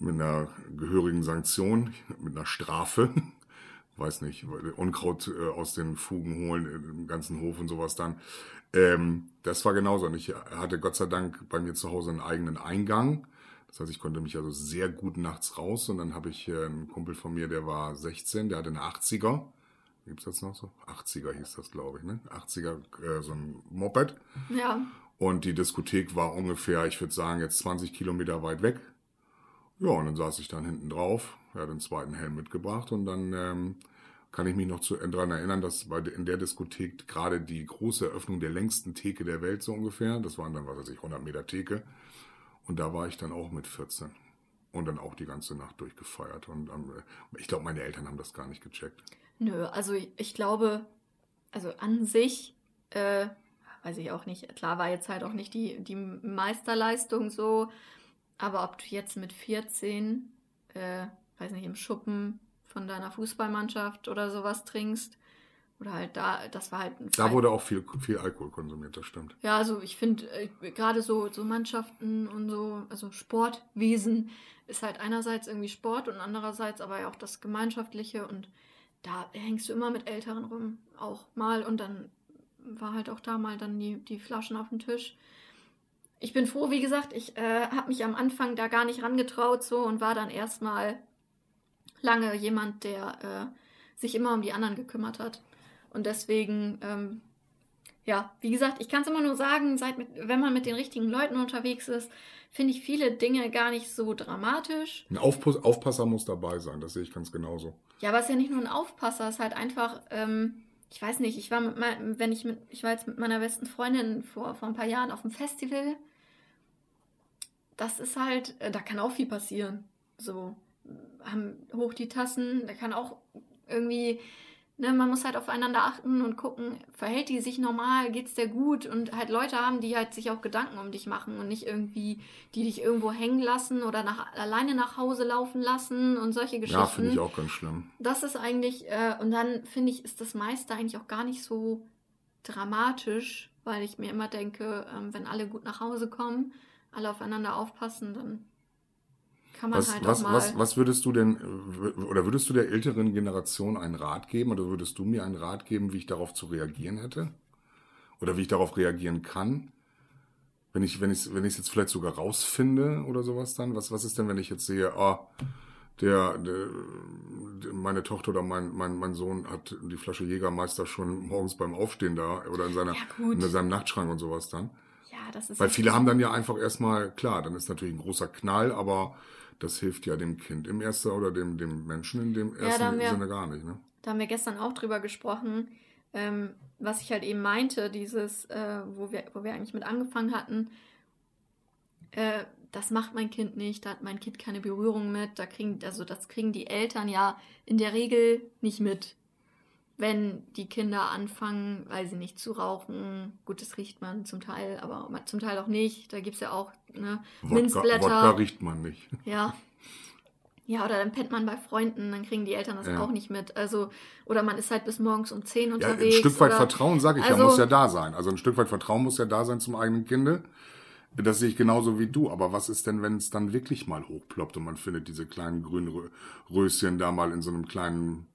Speaker 2: mit einer gehörigen Sanktion, mit einer Strafe. Weiß nicht, Unkraut äh, aus den Fugen holen, äh, im ganzen Hof und sowas dann. Ähm, das war genauso. Und ich hatte Gott sei Dank bei mir zu Hause einen eigenen Eingang. Das heißt, ich konnte mich also sehr gut nachts raus. Und dann habe ich äh, einen Kumpel von mir, der war 16, der hatte eine 80er. Gibt's das noch so? 80er hieß das, glaube ich, ne? 80er, äh, so ein Moped.
Speaker 3: ja,
Speaker 2: Und die Diskothek war ungefähr, ich würde sagen, jetzt 20 Kilometer weit weg. Ja, und dann saß ich dann hinten drauf. Er hat den zweiten Helm mitgebracht und dann ähm, kann ich mich noch zu, daran erinnern, dass bei, in der Diskothek gerade die große Eröffnung der längsten Theke der Welt so ungefähr, das waren dann, was weiß ich, 100 Meter Theke. Und da war ich dann auch mit 14. Und dann auch die ganze Nacht durchgefeiert. Und ähm, ich glaube, meine Eltern haben das gar nicht gecheckt.
Speaker 3: nö, also ich, glaube, also an sich, äh, weiß ich auch nicht, klar war jetzt halt auch nicht die, die Meisterleistung so, aber ob du jetzt mit 14, äh, weiß nicht, im Schuppen von deiner Fußballmannschaft oder sowas trinkst, oder halt da, das war halt ein
Speaker 2: Da
Speaker 3: Frei-
Speaker 2: wurde auch viel, viel Alkohol konsumiert, das stimmt.
Speaker 3: Ja, also ich finde äh, gerade so, so Mannschaften und so, also Sportwesen ist halt einerseits irgendwie Sport und andererseits aber ja auch das Gemeinschaftliche und da hängst du immer mit Älteren rum, auch mal und dann war halt auch da mal dann die, die Flaschen auf dem Tisch. Ich bin froh, wie gesagt, ich äh, habe mich am Anfang da gar nicht rangetraut so und war dann erstmal lange jemand, der äh, sich immer um die anderen gekümmert hat. Und deswegen ähm, ja, wie gesagt, ich kann es immer nur sagen, seit mit, wenn man mit den richtigen Leuten unterwegs ist, finde ich viele Dinge gar nicht so dramatisch.
Speaker 2: Ein Aufpass, Aufpasser muss dabei sein, das sehe ich ganz genauso.
Speaker 3: Ja, aber es ist ja nicht nur ein Aufpasser, es ist halt einfach, ähm, ich weiß nicht, ich war mit mein, wenn ich mit, ich war jetzt mit meiner besten Freundin vor, vor ein paar Jahren auf dem Festival. Das ist halt, äh, da kann auch viel passieren. So, haben hoch die Tassen, da kann auch irgendwie, ne, man muss halt aufeinander achten und gucken, verhält die sich normal, geht's der gut und halt Leute haben, die halt sich auch Gedanken um dich machen und nicht irgendwie, die dich irgendwo hängen lassen oder nach, alleine nach Hause laufen lassen und solche Geschichten.
Speaker 2: Ja, finde ich auch ganz schlimm.
Speaker 3: Das ist eigentlich, äh, und dann finde ich, ist das meiste eigentlich auch gar nicht so dramatisch, weil ich mir immer denke, ähm, wenn alle gut nach Hause kommen, alle aufeinander aufpassen, dann kann man
Speaker 2: Was,
Speaker 3: halt
Speaker 2: was,
Speaker 3: auch mal.
Speaker 2: was, was würdest du denn, oder würdest du der älteren Generation einen Rat geben oder würdest du mir einen Rat geben, wie ich darauf zu reagieren hätte? Oder wie ich darauf reagieren kann? Wenn ich, wenn ich, wenn ich es jetzt vielleicht sogar rausfinde oder sowas dann? Was, was ist denn, wenn ich jetzt sehe, ah, der, der, der meine Tochter oder mein, mein, mein Sohn hat die Flasche Jägermeister schon morgens beim Aufstehen da oder in seiner,
Speaker 3: Ja,
Speaker 2: in seinem Nachtschrank und sowas dann?
Speaker 3: ja, das ist
Speaker 2: Weil viele haben dann ja einfach erstmal, klar, dann ist natürlich ein großer Knall, aber das hilft ja dem Kind im ersten oder dem, dem Menschen in dem ersten
Speaker 3: haben wir-
Speaker 2: Sinne gar nicht. Ne?
Speaker 3: Da haben wir gestern auch drüber gesprochen, ähm, was ich halt eben meinte, dieses, äh, wo, wir, wo wir eigentlich mit angefangen hatten, äh, das macht mein Kind nicht, da hat mein Kind keine Berührung mit, da kriegen, also das kriegen die Eltern ja in der Regel nicht mit. Wenn die Kinder anfangen, weil sie nicht zu rauchen, gut, das riecht man zum Teil, aber zum Teil auch nicht. Da gibt es ja auch ne,
Speaker 2: Wodka,
Speaker 3: Minzblätter.
Speaker 2: Wodka riecht man nicht.
Speaker 3: Ja. Ja, oder dann pennt man bei Freunden, dann kriegen die Eltern das
Speaker 2: Ja.
Speaker 3: auch nicht mit. Also, oder man ist halt bis morgens um 10
Speaker 2: Ja,
Speaker 3: unterwegs.
Speaker 2: ein Stück weit
Speaker 3: oder,
Speaker 2: Vertrauen, sage ich ja,
Speaker 3: Also-
Speaker 2: muss ja da sein. Also ein Stück weit Vertrauen muss ja da sein zum eigenen Kinde. Das sehe ich genauso wie du. Aber was ist denn, wenn es dann wirklich mal hochploppt und man findet diese kleinen grünen Rö- Röschen da mal in so einem kleinen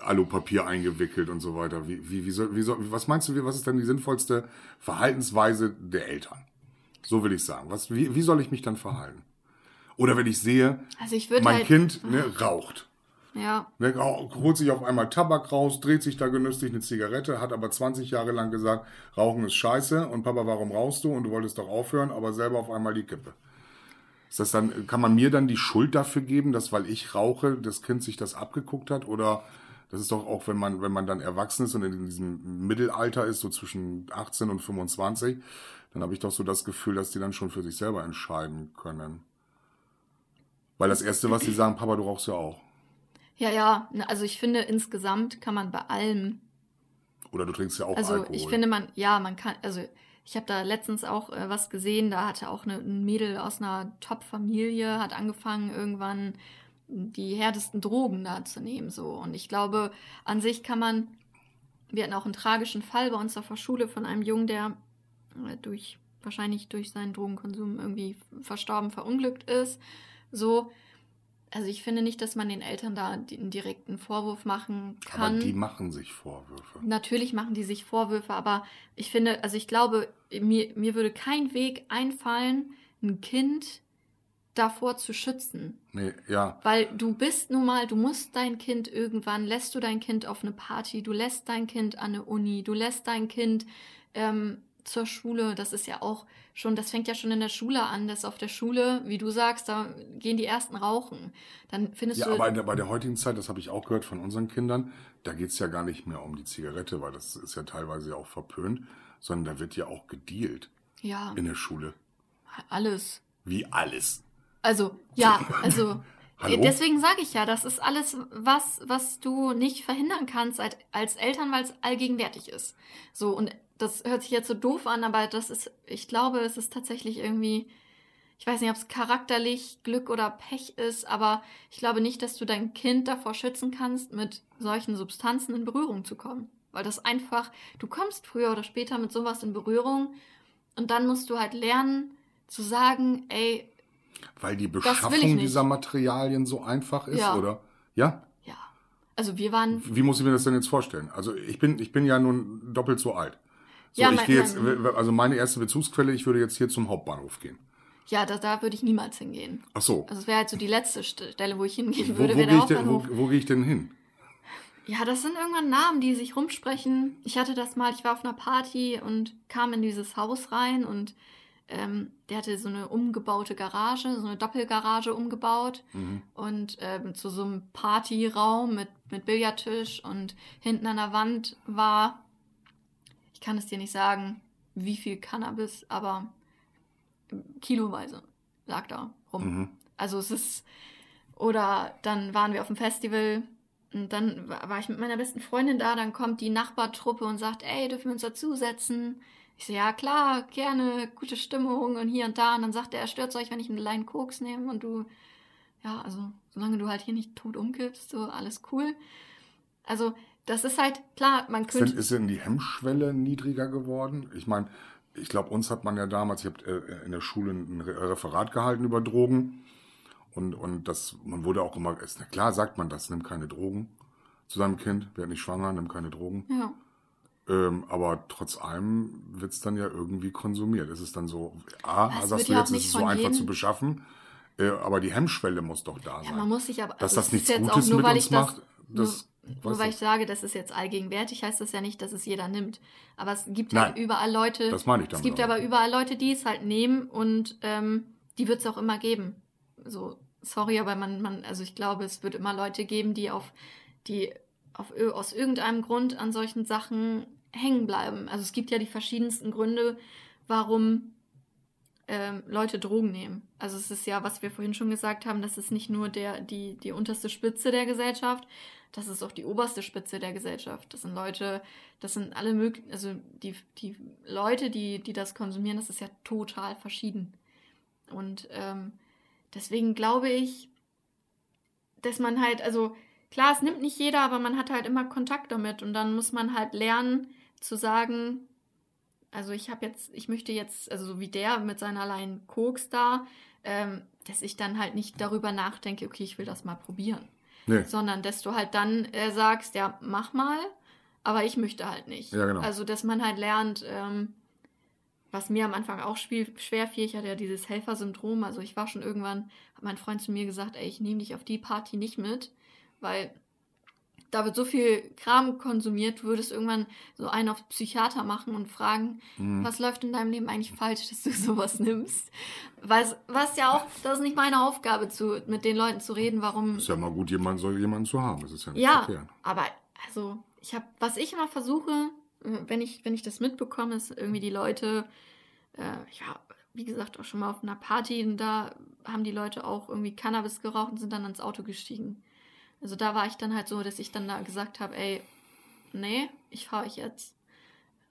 Speaker 2: Alupapier eingewickelt und so weiter? Wie, wie, wie soll, wie was meinst du, was ist denn die sinnvollste Verhaltensweise der Eltern? So will ich sagen. Was, wie, wie soll ich mich dann verhalten? Oder wenn ich sehe,
Speaker 3: Also ich
Speaker 2: mein
Speaker 3: halt.
Speaker 2: Kind ne, raucht.
Speaker 3: Ja,
Speaker 2: Ne, holt sich auf einmal Tabak raus, dreht sich da genüsslich eine Zigarette, hat aber 20 Jahre lang gesagt, Rauchen ist scheiße und Papa, warum rauchst du? Und du wolltest doch aufhören, aber selber auf einmal die Kippe. Ist das dann, kann man mir dann die Schuld dafür geben, dass weil ich rauche, das Kind sich das abgeguckt hat? Oder das ist doch auch, wenn man, wenn man dann erwachsen ist und in diesem Mittelalter ist, so zwischen 18 und 25, dann habe ich doch so das Gefühl, dass die dann schon für sich selber entscheiden können. Weil das Erste, was sie sagen, Papa, du rauchst ja auch.
Speaker 3: Ja, ja, ne, also ich finde, insgesamt kann man bei allem
Speaker 2: Oder du trinkst ja auch
Speaker 3: Also
Speaker 2: Alkohol.
Speaker 3: ich finde man, ja, man kann, also ich habe da letztens auch äh, was gesehen, da hatte auch eine, ein Mädel aus einer Top-Familie, hat angefangen irgendwann die härtesten Drogen da zu nehmen, so. Und ich glaube, an sich kann man, wir hatten auch einen tragischen Fall bei uns auf der Schule von einem Jungen, der äh, durch, wahrscheinlich durch seinen Drogenkonsum irgendwie verstorben, verunglückt ist, so. Also ich finde nicht, dass man den Eltern da einen direkten Vorwurf machen kann.
Speaker 2: Aber die machen sich Vorwürfe.
Speaker 3: Natürlich machen die sich Vorwürfe, aber ich finde, also ich glaube, mir, mir würde kein Weg einfallen, ein Kind davor zu schützen.
Speaker 2: Nee, ja.
Speaker 3: Weil du bist nun mal, du musst dein Kind irgendwann, lässt du dein Kind auf eine Party, du lässt dein Kind an eine Uni, du lässt dein Kind ähm, zur Schule. Das ist ja auch schon, das fängt ja schon in der Schule an, dass auf der Schule, wie du sagst, da gehen die ersten rauchen. Dann findest
Speaker 2: Ja,
Speaker 3: du.
Speaker 2: aber in der, bei der heutigen Zeit, das habe ich auch gehört von unseren Kindern, da geht's ja gar nicht mehr um die Zigarette, weil das ist ja teilweise ja auch verpönt, sondern da wird ja auch gedealt
Speaker 3: ja,
Speaker 2: in der Schule.
Speaker 3: alles.
Speaker 2: Wie alles.
Speaker 3: Also, ja, also.
Speaker 2: Hallo?
Speaker 3: Deswegen sage ich ja, das ist alles was, was du nicht verhindern kannst als, als Eltern, weil es allgegenwärtig ist. So, und das hört sich jetzt so doof an, aber das ist, ich glaube, es ist tatsächlich irgendwie, ich weiß nicht, ob es charakterlich Glück oder Pech ist, aber ich glaube nicht, dass du dein Kind davor schützen kannst, mit solchen Substanzen in Berührung zu kommen. Weil das einfach, du kommst früher oder später mit sowas in Berührung und dann musst du halt lernen zu sagen, ey,
Speaker 2: Weil die Beschaffung dieser Materialien so einfach ist,
Speaker 3: Ja.
Speaker 2: oder? Ja?
Speaker 3: ja. Also wir waren
Speaker 2: Wie muss ich mir das denn jetzt vorstellen? Also ich bin, ich bin ja nun doppelt so alt. So,
Speaker 3: Ja,
Speaker 2: ich
Speaker 3: mein-
Speaker 2: gehe jetzt, also meine erste Bezugsquelle, ich würde jetzt hier zum Hauptbahnhof gehen.
Speaker 3: Ja, da, da würde ich niemals hingehen.
Speaker 2: Ach so.
Speaker 3: Also es wäre halt so die letzte St- Stelle, wo ich hingehen
Speaker 2: Wo,
Speaker 3: würde,
Speaker 2: wo
Speaker 3: wäre
Speaker 2: gehe ich, denn- wo, wo gehe ich denn hin?
Speaker 3: Ja, das sind irgendwann Namen, die sich rumsprechen. Ich hatte das mal, ich war auf einer Party und kam in dieses Haus rein und ähm, der hatte so eine umgebaute Garage, so eine Doppelgarage umgebaut
Speaker 2: Mhm.
Speaker 3: und ähm, zu so einem Partyraum mit, mit Billardtisch und hinten an der Wand war, ich kann es dir nicht sagen, wie viel Cannabis, aber kiloweise lag da rum.
Speaker 2: Mhm.
Speaker 3: Also es ist, oder dann waren wir auf dem Festival und dann wa- war ich mit meiner besten Freundin da, dann kommt die Nachbartruppe und sagt, ey, dürfen wir uns dazusetzen? Ich so, ja klar, gerne, gute Stimmung und hier und da. Und dann sagt er, er stört euch, wenn ich einen Line Koks nehme und du, ja, also solange du halt hier nicht tot umkippst, so alles cool. Also das ist halt, klar, man
Speaker 2: Ist denn,
Speaker 3: könnte...
Speaker 2: ist denn die Hemmschwelle niedriger geworden? Ich meine, ich glaube, uns hat man ja damals, ich habe äh, in der Schule ein Re- Referat gehalten über Drogen. Und, und das, man wurde auch immer, ist, na klar sagt man das, nimm keine Drogen zu seinem Kind, werd nicht schwanger, nimm keine Drogen.
Speaker 3: Ja.
Speaker 2: Ähm, aber trotz allem wird's dann ja irgendwie konsumiert. Es ist dann so, A,
Speaker 3: Das
Speaker 2: sagst
Speaker 3: wird
Speaker 2: du
Speaker 3: ja
Speaker 2: jetzt,
Speaker 3: auch
Speaker 2: es ist so einfach zu beschaffen. Äh, aber die Hemmschwelle muss doch da
Speaker 3: Ja,
Speaker 2: sein.
Speaker 3: man muss sich aber...
Speaker 2: Dass
Speaker 3: also
Speaker 2: das
Speaker 3: es
Speaker 2: nichts
Speaker 3: ist
Speaker 2: Gutes
Speaker 3: nur,
Speaker 2: mit
Speaker 3: weil
Speaker 2: uns
Speaker 3: ich das,
Speaker 2: macht, das
Speaker 3: Nur
Speaker 2: weiß
Speaker 3: weil
Speaker 2: ich.
Speaker 3: sage, das ist jetzt allgegenwärtig, heißt das ja nicht, dass es jeder nimmt. Aber es gibt
Speaker 2: Nein,
Speaker 3: halt überall Leute.
Speaker 2: das meine ich
Speaker 3: Es
Speaker 2: damit
Speaker 3: gibt
Speaker 2: auch
Speaker 3: aber überall Leute, die es halt nehmen und ähm, die wird es auch immer geben. So, sorry, aber man, man, also ich glaube, es wird immer Leute geben, die auf, die auf, aus irgendeinem Grund an solchen Sachen hängen bleiben. Also es gibt ja die verschiedensten Gründe, warum ähm, Leute Drogen nehmen. Also es ist ja, was wir vorhin schon gesagt haben, das ist nicht nur der, die, die unterste Spitze der Gesellschaft, das ist auch die oberste Spitze der Gesellschaft. Das sind Leute, das sind alle möglichen, also die, die Leute, die, die das konsumieren, das ist ja total verschieden. Und ähm, deswegen glaube ich, dass man halt, also klar, es nimmt nicht jeder, aber man hat halt immer Kontakt damit und dann muss man halt lernen zu sagen, also ich habe jetzt, ich möchte jetzt, also so wie der mit seiner allein Koks da, ähm, dass ich dann halt nicht darüber nachdenke, okay, ich will das mal probieren.
Speaker 2: Nee.
Speaker 3: Sondern dass du halt dann äh, sagst, ja, mach mal, aber ich möchte halt nicht.
Speaker 2: Ja, genau.
Speaker 3: Also dass man halt lernt, ähm, was mir am Anfang auch schwer fiel, ich hatte ja dieses Helfersyndrom, also ich war schon irgendwann, hat mein Freund zu mir gesagt, ey, ich nehme dich auf die Party nicht mit, weil da wird so viel Kram konsumiert, du würdest irgendwann so einen auf Psychiater machen und fragen,
Speaker 2: Mhm.
Speaker 3: was läuft in deinem Leben eigentlich falsch, dass du sowas nimmst? Was, was ja auch, das ist nicht meine Aufgabe, zu, mit den Leuten zu reden, warum.
Speaker 2: Ist ja mal gut, jemand soll jemanden zu haben. Das ist ja nicht
Speaker 3: Ja,
Speaker 2: verkehrt.
Speaker 3: aber also, ich habe, was ich immer versuche, wenn ich, wenn ich das mitbekomme, ist irgendwie die Leute, äh, ja, wie gesagt, auch schon mal auf einer Party und da haben die Leute auch irgendwie Cannabis geraucht und sind dann ans Auto gestiegen. Also da war ich dann halt so, dass ich dann da gesagt habe, ey, nee, ich fahre euch jetzt.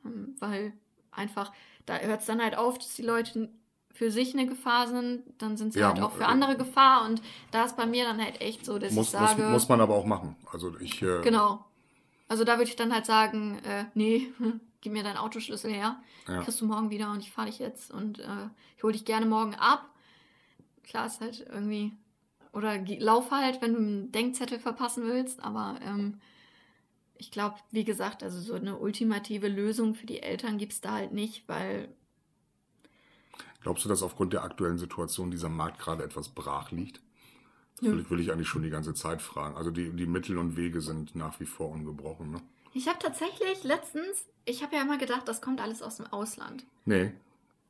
Speaker 3: Ähm, weil einfach, da hört es dann halt auf, dass die Leute für sich eine Gefahr sind, dann sind sie ja, halt auch für äh, andere Gefahr und da ist bei mir dann halt echt so, dass
Speaker 2: muss,
Speaker 3: ich sage...
Speaker 2: Muss, muss man aber auch machen. Also ich... Äh,
Speaker 3: genau. Also da würde ich dann halt sagen, äh, nee, gib mir deinen Autoschlüssel her, ja. kriegst du morgen wieder und ich fahre dich jetzt und äh, ich hole dich gerne morgen ab. Klar ist halt irgendwie... Oder lauf halt, wenn du einen Denkzettel verpassen willst, aber... Ähm, ich glaube, wie gesagt, also so eine ultimative Lösung für die Eltern gibt es da halt nicht, weil
Speaker 2: Glaubst du, dass aufgrund der aktuellen Situation dieser Markt gerade etwas brach liegt? Ja. Will, ich eigentlich schon die ganze Zeit fragen. Also die, die Mittel und Wege sind nach wie vor ungebrochen. Ne?
Speaker 3: Ich habe tatsächlich letztens, ich habe ja immer gedacht, das kommt alles aus dem Ausland.
Speaker 2: Nee.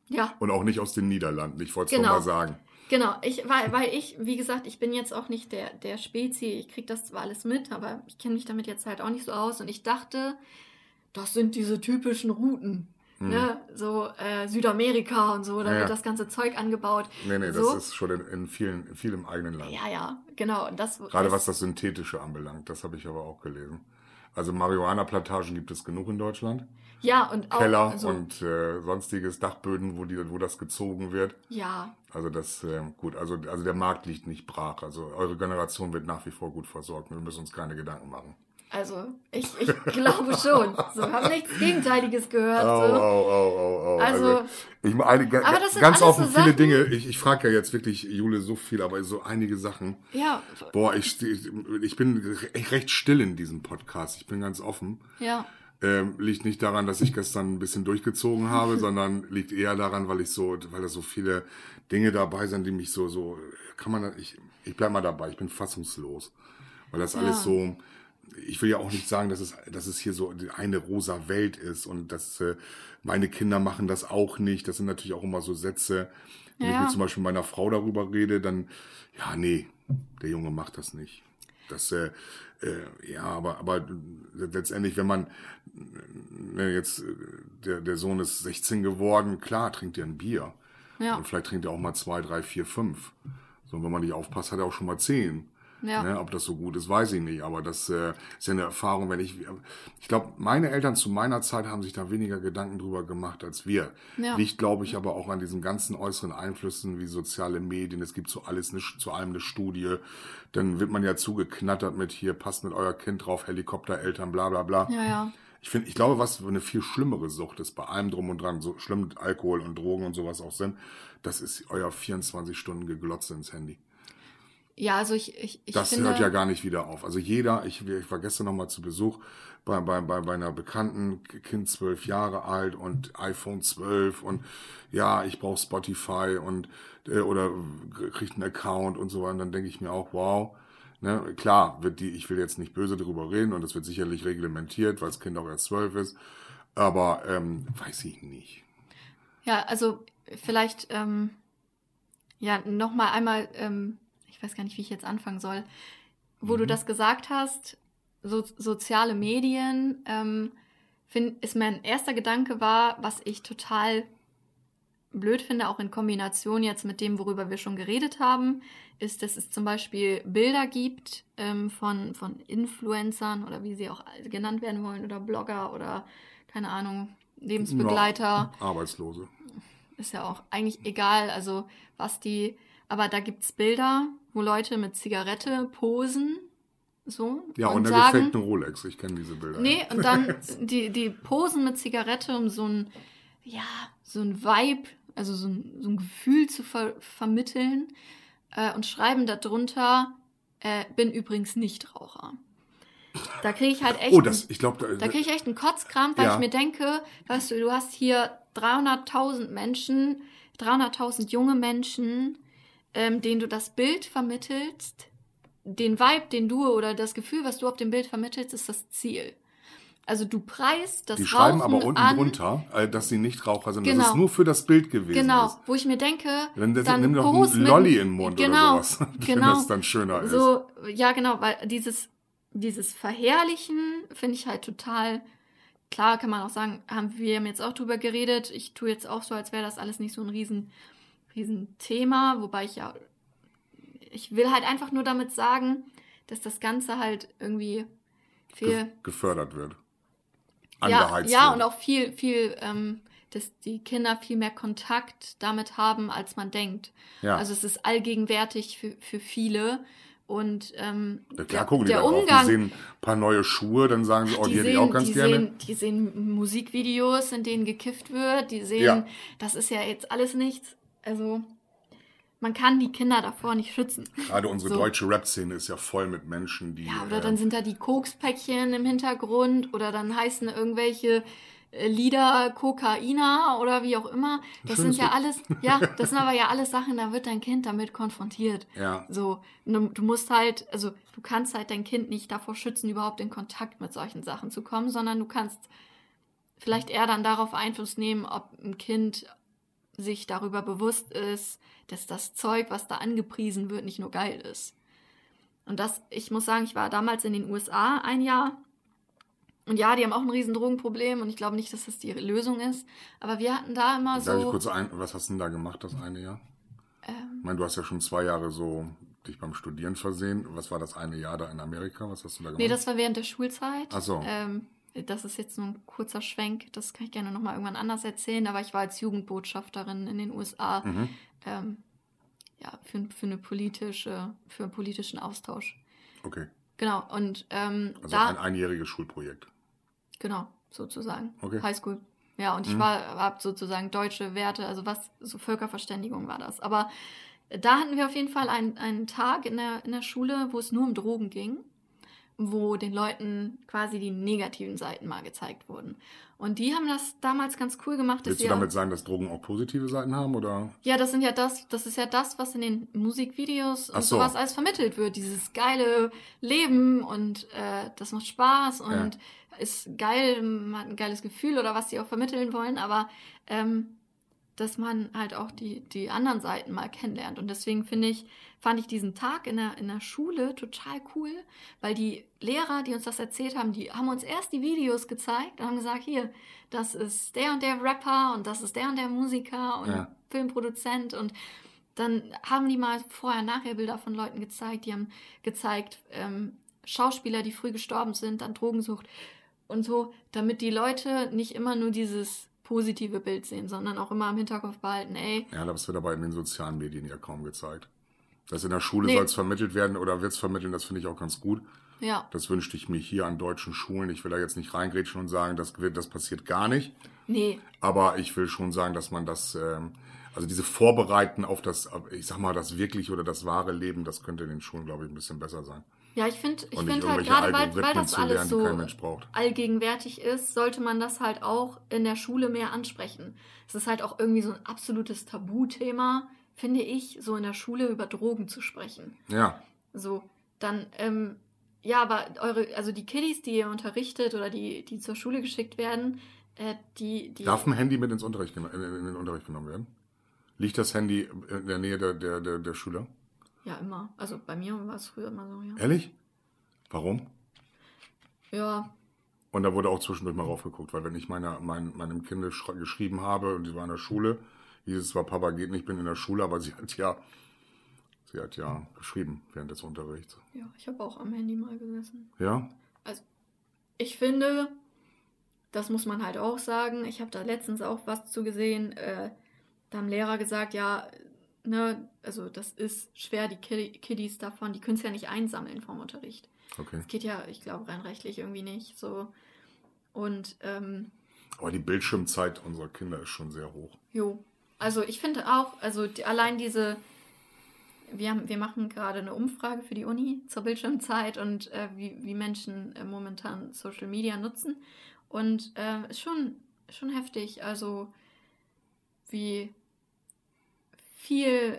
Speaker 3: Ja.
Speaker 2: Und auch nicht aus den Niederlanden. Ich wollte es genau. mal sagen.
Speaker 3: Genau, ich, weil, weil ich, wie gesagt, ich bin jetzt auch nicht der, der Spezi, ich kriege das zwar alles mit, aber ich kenne mich damit jetzt halt auch nicht so aus und ich dachte, das sind diese typischen Routen. Mhm. Ne? So äh, Südamerika und so, da ja, wird das ganze Zeug angebaut.
Speaker 2: Nee, nee,
Speaker 3: so.
Speaker 2: das ist schon in, in, vielen, in vielem eigenen Land.
Speaker 3: Ja, ja, genau. Das,
Speaker 2: Gerade das, was das Synthetische anbelangt, das habe ich aber auch gelesen. Also Marihuana-Plantagen gibt es genug in Deutschland.
Speaker 3: Ja, und
Speaker 2: auch. Keller also, und äh, sonstiges Dachböden, wo, die, wo das gezogen wird.
Speaker 3: Ja.
Speaker 2: Also das, äh, gut, also, also der Markt liegt nicht brach. Also eure Generation wird nach wie vor gut versorgt. Wir müssen uns keine Gedanken machen.
Speaker 3: Also, ich, ich glaube schon. So, habe nichts Gegenteiliges gehört.
Speaker 2: Oh,
Speaker 3: so.
Speaker 2: oh, oh, oh, oh.
Speaker 3: Also,
Speaker 2: also ich meine, ganz offen so viele Dinge. Ich, ich frage ja jetzt wirklich Jule so viel, aber so einige Sachen.
Speaker 3: Ja.
Speaker 2: Boah, ich, ich bin recht still in diesem Podcast. Ich bin ganz offen.
Speaker 3: Ja.
Speaker 2: Ähm, liegt nicht daran, dass ich gestern ein bisschen durchgezogen habe, sondern liegt eher daran, weil ich so, weil da so viele Dinge dabei sind, die mich so, so, kann man, ich, ich bleib mal dabei, ich bin fassungslos. Weil das ja. alles so, ich will ja auch nicht sagen, dass es, dass es hier so eine rosa Welt ist und dass äh, meine Kinder machen das auch nicht. Das sind natürlich auch immer so Sätze. Wenn ja. ich mit zum Beispiel meiner Frau darüber rede, dann, ja, nee, der Junge macht das nicht. Das, äh, äh, ja, aber, aber letztendlich, wenn man, jetzt, äh, der, der Sohn ist 16 geworden, klar, trinkt er ein Bier. Ja. Und vielleicht trinkt er auch mal zwei, drei, vier, fünf. So, und wenn man nicht aufpasst, hat er auch schon mal zehn. Ja. Ne, ob das so gut ist, weiß ich nicht. Aber das äh, ist ja eine Erfahrung, wenn ich. Ich glaube, meine Eltern zu meiner Zeit haben sich da weniger Gedanken drüber gemacht als wir. Ja. Liegt, glaube ich, aber auch an diesen ganzen äußeren Einflüssen wie soziale Medien. Es gibt so alles eine, zu allem eine Studie. Dann wird man ja zugeknattert mit hier, passt mit euer Kind drauf, Helikoptereltern, bla bla bla.
Speaker 3: Ja, ja.
Speaker 2: Ich finde, ich glaube, was eine viel schlimmere Sucht ist, bei allem drum und dran, so schlimm Alkohol und Drogen und sowas auch sind, das ist euer 24 Stunden Geglotze ins Handy.
Speaker 3: Ja, also ich, ich, ich
Speaker 2: Das
Speaker 3: finde,
Speaker 2: hört ja gar nicht wieder auf. Also jeder, ich, ich war gestern noch mal zu Besuch bei, bei, bei, bei einer Bekannten, Kind zwölf Jahre alt und iPhone 12 und ja, ich brauche Spotify und äh, oder kriegt einen Account und so weiter. Und dann denke ich mir auch, wow, ne, klar, wird die, ich will jetzt nicht böse darüber reden und das wird sicherlich reglementiert, weil das Kind auch erst zwölf ist. Aber ähm, weiß ich nicht.
Speaker 3: Ja, also vielleicht ähm, ja noch mal einmal ähm, ich weiß gar nicht, wie ich jetzt anfangen soll, wo mhm. du das gesagt hast, so, soziale Medien, ähm, find, ist mein erster Gedanke war, was ich total blöd finde, auch in Kombination jetzt mit dem, worüber wir schon geredet haben, ist, dass es zum Beispiel Bilder gibt ähm, von, von Influencern oder wie sie auch genannt werden wollen oder Blogger oder keine Ahnung, Lebensbegleiter. Ja,
Speaker 2: Arbeitslose.
Speaker 3: Ist ja auch eigentlich egal, also was die, aber da gibt es Bilder, wo Leute mit Zigarette posen. So,
Speaker 2: ja, und, und der sagen, gefakten Rolex. Ich kenne diese Bilder.
Speaker 3: Nee, und dann die, die posen mit Zigarette, um so ein, ja, so ein Vibe, also so ein, so ein Gefühl zu ver vermitteln äh, und schreiben darunter, äh, bin übrigens Nichtraucher. Da kriege ich halt echt,
Speaker 2: oh, das, ich glaub, da,
Speaker 3: da kriege ich echt einen Kotzkrampf, weil ja. ich mir denke, weißt du, du hast hier 300.000 Menschen, 300.000 junge Menschen, ähm, den du das Bild vermittelst, den Vibe, den du oder das Gefühl, was du auf dem Bild vermittelst, ist das Ziel. Also du preist das
Speaker 2: Die
Speaker 3: schreiben
Speaker 2: Rauchen aber unten an, drunter, äh, dass sie nicht Raucher sind, genau. dass es nur für das Bild gewesen
Speaker 3: genau.
Speaker 2: ist.
Speaker 3: Wo ich mir denke,
Speaker 2: dann, dann nimm doch einen Lolli in den Mund
Speaker 3: genau,
Speaker 2: oder sowas,
Speaker 3: genau,
Speaker 2: wenn das dann schöner
Speaker 3: so, ist. Ja, genau, weil dieses, dieses Verherrlichen finde ich halt total klar kann man auch sagen, haben wir haben jetzt auch drüber geredet. Ich tue jetzt auch so, als wäre das alles nicht so ein riesen, riesen Thema, wobei ich ja, ich will halt einfach nur damit sagen, dass das Ganze halt irgendwie viel
Speaker 2: Ge gefördert wird.
Speaker 3: Ja,
Speaker 2: Angeheizt
Speaker 3: ja
Speaker 2: wird.
Speaker 3: und auch viel, viel, ähm, dass die Kinder viel mehr Kontakt damit haben, als man denkt.
Speaker 2: Ja.
Speaker 3: Also es ist allgegenwärtig für, für viele. Und ähm,
Speaker 2: Ja, klar gucken die
Speaker 3: der
Speaker 2: da drauf.
Speaker 3: Umgang,
Speaker 2: Die sehen ein paar neue Schuhe, dann sagen sie, oh, die, hätte ich auch ganz
Speaker 3: die
Speaker 2: gerne.
Speaker 3: Sehen, die sehen Musikvideos, in denen gekifft wird. Die sehen,
Speaker 2: Ja.
Speaker 3: das ist ja jetzt alles nichts. Also man kann die Kinder davor nicht schützen.
Speaker 2: Gerade unsere
Speaker 3: So.
Speaker 2: deutsche Rap-Szene ist ja voll mit Menschen, die.
Speaker 3: Ja, oder
Speaker 2: äh,
Speaker 3: dann sind da die Kokspäckchen im Hintergrund oder dann heißen irgendwelche äh, Lieder Kokaina oder wie auch immer. Das sind ja alles, ja, das sind aber ja alles Sachen, da wird dein Kind damit konfrontiert.
Speaker 2: Ja.
Speaker 3: So, du, du musst halt, also du kannst halt dein Kind nicht davor schützen, überhaupt in Kontakt mit solchen Sachen zu kommen, sondern du kannst vielleicht eher dann darauf Einfluss nehmen, ob ein Kind sich darüber bewusst ist, dass das Zeug, was da angepriesen wird, nicht nur geil ist. Und das, ich muss sagen, ich war damals in den USA ein Jahr. Und ja, die haben auch ein riesen Drogenproblem und ich glaube nicht, dass das die Lösung ist. Aber wir hatten da immer
Speaker 2: Darf ich
Speaker 3: so.
Speaker 2: kurz ein, was hast du denn da gemacht, das eine Jahr?
Speaker 3: Ähm,
Speaker 2: Ich meine, du hast ja schon zwei Jahre so dich beim Studieren versehen. Was war das eine Jahr da in Amerika? Was hast du da gemacht?
Speaker 3: Nee, das war während der Schulzeit.
Speaker 2: Ach so.
Speaker 3: Ähm, das ist jetzt nur ein kurzer Schwenk, das kann ich gerne nochmal irgendwann anders erzählen, aber ich war als Jugendbotschafterin in den USA
Speaker 2: Mhm.
Speaker 3: ähm, ja, für, für eine politische, für einen politischen Austausch.
Speaker 2: Okay.
Speaker 3: Genau, und ähm,
Speaker 2: Also
Speaker 3: da,
Speaker 2: ein einjähriges Schulprojekt.
Speaker 3: genau, sozusagen.
Speaker 2: Okay.
Speaker 3: Highschool. Ja, und ich
Speaker 2: Mhm.
Speaker 3: war, hab sozusagen deutsche Werte, also was, so Völkerverständigung war das. Aber da hatten wir auf jeden Fall einen, einen Tag in der, in der Schule, wo es nur um Drogen ging, wo den Leuten quasi die negativen Seiten mal gezeigt wurden. Und die haben das damals ganz cool gemacht.
Speaker 2: Willst du damit sagen, dass Drogen auch positive Seiten haben? Oder?
Speaker 3: ja, das sind ja das, das ist ja das, was in den Musikvideos und
Speaker 2: so.
Speaker 3: sowas alles vermittelt wird. Dieses geile Leben und äh, das macht Spaß und ist geil, man hat ein geiles Gefühl oder was sie auch vermitteln wollen, aber ähm, dass man halt auch die, die anderen Seiten mal kennenlernt. Und deswegen finde ich, fand ich diesen Tag in der, in der Schule total cool, weil die Lehrer, die uns das erzählt haben, die haben uns erst die Videos gezeigt und haben gesagt, hier, das ist der und der Rapper und das ist der und der Musiker und
Speaker 2: Ja.
Speaker 3: Filmproduzent und dann haben die mal vorher-nachher Bilder von Leuten gezeigt, die haben gezeigt, ähm, Schauspieler, die früh gestorben sind, an Drogensucht und so, damit die Leute nicht immer nur dieses positive Bild sehen, sondern auch immer im Hinterkopf behalten, ey,
Speaker 2: Ja, das wird aber in den sozialen Medien ja kaum gezeigt. Das in der Schule
Speaker 3: Nee.
Speaker 2: soll es vermittelt werden oder wird es vermitteln, das finde ich auch ganz gut.
Speaker 3: ja,
Speaker 2: Das wünschte ich mir hier an deutschen Schulen. Ich will da jetzt nicht reingrätschen und sagen, das, wird, das passiert gar nicht.
Speaker 3: nee,
Speaker 2: Aber ich will schon sagen, dass man das, ähm, also diese Vorbereiten auf das, ich sag mal, das wirkliche oder das wahre Leben, das könnte in den Schulen, glaube ich, ein bisschen besser sein.
Speaker 3: Ja, ich finde ich find halt gerade, weil, weil das alles
Speaker 2: lernen,
Speaker 3: so allgegenwärtig ist, sollte man das halt auch in der Schule mehr ansprechen. Es ist halt auch irgendwie so ein absolutes Tabuthema, finde ich, so in der Schule über Drogen zu sprechen.
Speaker 2: Ja,
Speaker 3: So, dann, ähm, ja, aber eure, also die Kiddies, die ihr unterrichtet oder die, die zur Schule geschickt werden, äh, die, die.
Speaker 2: darf ein Handy mit ins Unterricht, in, in den Unterricht genommen werden? Liegt das Handy in der Nähe der, der, der, der Schüler?
Speaker 3: Ja, immer. Also bei mir war es früher immer so, ja.
Speaker 2: Ehrlich? Warum?
Speaker 3: Ja,
Speaker 2: Und da wurde auch zwischendurch mal raufgeguckt, weil wenn ich meiner, mein, meinem Kind geschrieben habe und sie war in der Schule, hieß es zwar, Papa geht nicht, ich bin in der Schule, aber sie hat ja, sie hat ja geschrieben während des Unterrichts.
Speaker 3: ja, ich habe auch am Handy mal gesessen.
Speaker 2: Ja?
Speaker 3: Also, ich finde, das muss man halt auch sagen. Ich habe da letztens auch was zu gesehen. Äh, da haben Lehrer gesagt, ja, ne, also das ist schwer, die Kid Kiddies davon, die können es ja nicht einsammeln vom Unterricht.
Speaker 2: Okay.
Speaker 3: Das geht ja, ich glaube, rein rechtlich irgendwie nicht. So. Und ähm,
Speaker 2: Aber die Bildschirmzeit unserer Kinder ist schon sehr hoch.
Speaker 3: Jo, also ich finde auch, also die, allein diese, wir, haben, wir machen gerade eine Umfrage für die Uni zur Bildschirmzeit und äh, wie, wie Menschen äh, momentan Social Media nutzen. Und äh, ist schon, schon heftig, also wie viel,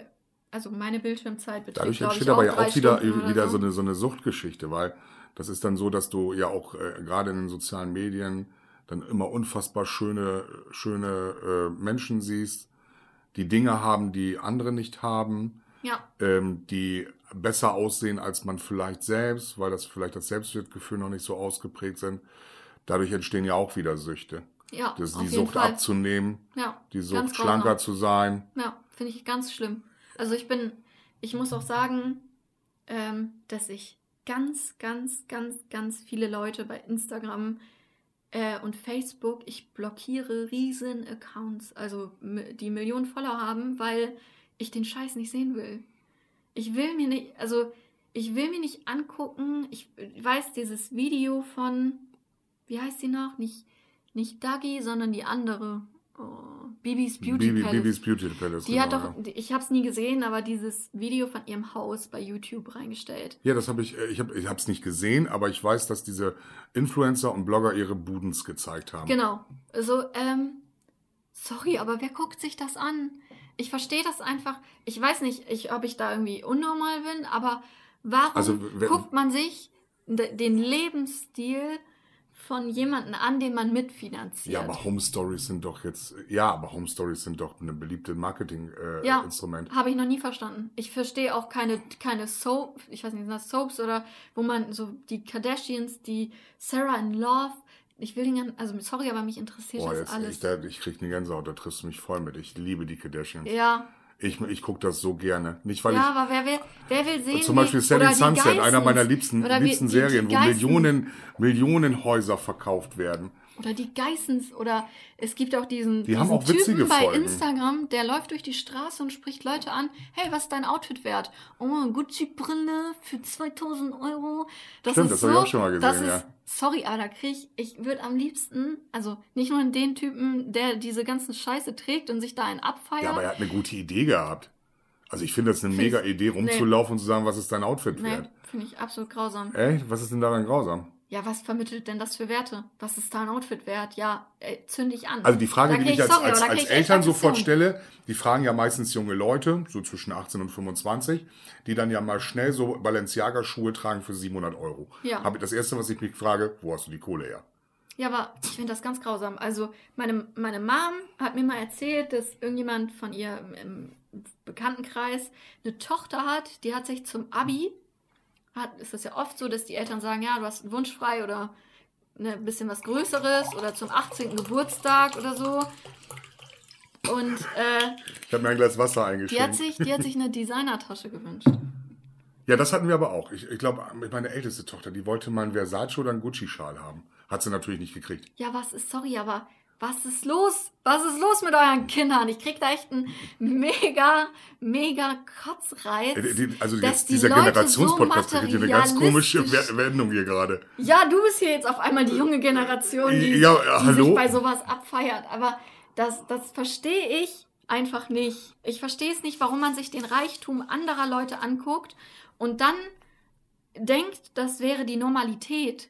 Speaker 3: also meine Bildschirmzeit beträgt,
Speaker 2: Dadurch
Speaker 3: glaube ich,
Speaker 2: entsteht aber ja auch wieder,
Speaker 3: Stunden
Speaker 2: wieder
Speaker 3: so.
Speaker 2: so eine, so eine Suchtgeschichte, weil das ist dann so, dass du ja auch äh, gerade in den sozialen Medien dann immer unfassbar schöne, schöne äh, Menschen siehst, die Dinge haben, die andere nicht haben,
Speaker 3: Ja,
Speaker 2: ähm, die besser aussehen als man vielleicht selbst, weil das vielleicht das Selbstwertgefühl noch nicht so ausgeprägt sind. Dadurch entstehen ja auch wieder Süchte.
Speaker 3: Ja,
Speaker 2: Das ist
Speaker 3: auf
Speaker 2: die
Speaker 3: jeden
Speaker 2: Sucht
Speaker 3: Fall.
Speaker 2: abzunehmen,
Speaker 3: Ja,
Speaker 2: die Sucht
Speaker 3: grausam.
Speaker 2: schlanker zu sein.
Speaker 3: Ja, finde ich ganz schlimm. Also ich bin, ich muss auch sagen, ähm, dass ich ganz, ganz, ganz, ganz viele Leute bei Instagram äh, und Facebook, ich blockiere riesen Accounts, also die Millionen Follower haben, weil ich den Scheiß nicht sehen will. Ich will mir nicht, also ich will mir nicht angucken, ich weiß dieses Video von, wie heißt die noch? Nicht, nicht Dagi, sondern die andere. Oh, Bibis Beauty
Speaker 2: Bibi,
Speaker 3: Palace.
Speaker 2: Bibis Beauty Palace.
Speaker 3: Die hat
Speaker 2: genau,
Speaker 3: doch, ich habe es nie gesehen, aber dieses Video von ihrem Haus bei YouTube reingestellt.
Speaker 2: Ja, das habe ich, äh, ich habe ich es nicht gesehen, aber ich weiß, dass diese Influencer und Blogger ihre Budens gezeigt haben.
Speaker 3: Genau. Also, ähm, sorry, aber wer guckt sich das an? Ich verstehe das einfach. Ich weiß nicht, ich, ob ich da irgendwie unnormal bin, aber warum
Speaker 2: Also,
Speaker 3: guckt man sich de- den Lebensstil von jemandem an, den man mitfinanziert?
Speaker 2: Ja, aber Home Stories sind doch jetzt, ja, aber Home Stories sind doch eine beliebte Marketing-Instrument. Äh,
Speaker 3: Ja, habe ich noch nie verstanden. Ich verstehe auch keine, keine Soap, ich weiß nicht, sind das Soaps oder wo man so die Kardashians, die Sarah in Love, ich will den ganzen, also sorry, aber mich interessiert
Speaker 2: Boah,
Speaker 3: das
Speaker 2: jetzt,
Speaker 3: alles.
Speaker 2: ich, da, ich krieg eine Gänsehaut, da triffst du mich voll mit. Ich liebe die Kardashians.
Speaker 3: ja,
Speaker 2: Ich, ich gucke das so gerne. Nicht, weil
Speaker 3: ja, aber wer will, wer will sehen,
Speaker 2: ich, zum Beispiel Selling Sunset, einer
Speaker 3: Geissens,
Speaker 2: meiner liebsten, liebsten Serien, wo Millionen, Millionen Häuser verkauft werden.
Speaker 3: Oder die Geissens oder es gibt auch diesen,
Speaker 2: Die
Speaker 3: diesen
Speaker 2: auch
Speaker 3: Typen bei
Speaker 2: Folgen.
Speaker 3: Instagram, der läuft durch die Straße und spricht Leute an. Hey, was ist dein Outfit wert? Oh, Gucci-Brille für 2000 Euro. Das
Speaker 2: Stimmt,
Speaker 3: ist
Speaker 2: das
Speaker 3: so,
Speaker 2: hab ich auch schon mal gesehen,
Speaker 3: das
Speaker 2: ja.
Speaker 3: Ist, sorry, aber da krieg ich, ich würde am liebsten, also nicht nur den Typen, der diese ganzen Scheiße trägt und sich da einen abfeiert.
Speaker 2: Ja, aber er hat eine gute Idee gehabt. Also ich finde das eine mega Idee, rumzulaufen und zu sagen, was ist dein Outfit
Speaker 3: nee,
Speaker 2: wert.
Speaker 3: finde ich absolut grausam.
Speaker 2: Echt? Was ist denn daran grausam?
Speaker 3: Ja, was vermittelt denn das für Werte? Was ist da ein Outfit wert? Ja, äh, zünd dich an.
Speaker 2: Also die Frage,
Speaker 3: Da
Speaker 2: die ich als,
Speaker 3: sorry,
Speaker 2: als, als
Speaker 3: ich
Speaker 2: Eltern sofort stelle, die fragen ja meistens junge Leute, so zwischen 18 und 25, die dann ja mal schnell so Balenciaga-Schuhe tragen für 700 Euro.
Speaker 3: Ja.
Speaker 2: Habe ich das Erste, was ich mich frage, wo hast du die Kohle her?
Speaker 3: Ja, aber ich finde das ganz grausam. Also meine, meine Mom hat mir mal erzählt, dass irgendjemand von ihr im, im Bekanntenkreis eine Tochter hat, die hat sich zum Abi, hat, ist das ja oft so, dass die Eltern sagen, ja, du hast einen Wunsch frei oder ne, ein bisschen was Größeres oder zum 18. Geburtstag oder so. Und äh,
Speaker 2: Ich habe mir ein Glas Wasser
Speaker 3: die, hat
Speaker 2: eingeschenkt.
Speaker 3: sich, die hat sich eine Designertasche gewünscht.
Speaker 2: Ja, das hatten wir aber auch. Ich, ich glaube, meine älteste Tochter, die wollte mal einen Versace oder einen Gucci-Schal haben. Hat sie natürlich nicht gekriegt.
Speaker 3: Ja, was ist, sorry, aber was ist los? Was ist los mit euren Kindern? Ich krieg da echt einen mega, mega Kotzreiz.
Speaker 2: Also jetzt
Speaker 3: die
Speaker 2: dieser Generationspodcast
Speaker 3: so
Speaker 2: hier eine ganz komische Wendung hier gerade.
Speaker 3: Ja, du bist hier jetzt auf einmal die junge Generation, die,
Speaker 2: Ja,
Speaker 3: die sich bei sowas abfeiert. Aber das, das verstehe ich einfach nicht. Ich verstehe es nicht, warum man sich den Reichtum anderer Leute anguckt und dann denkt, das wäre die Normalität.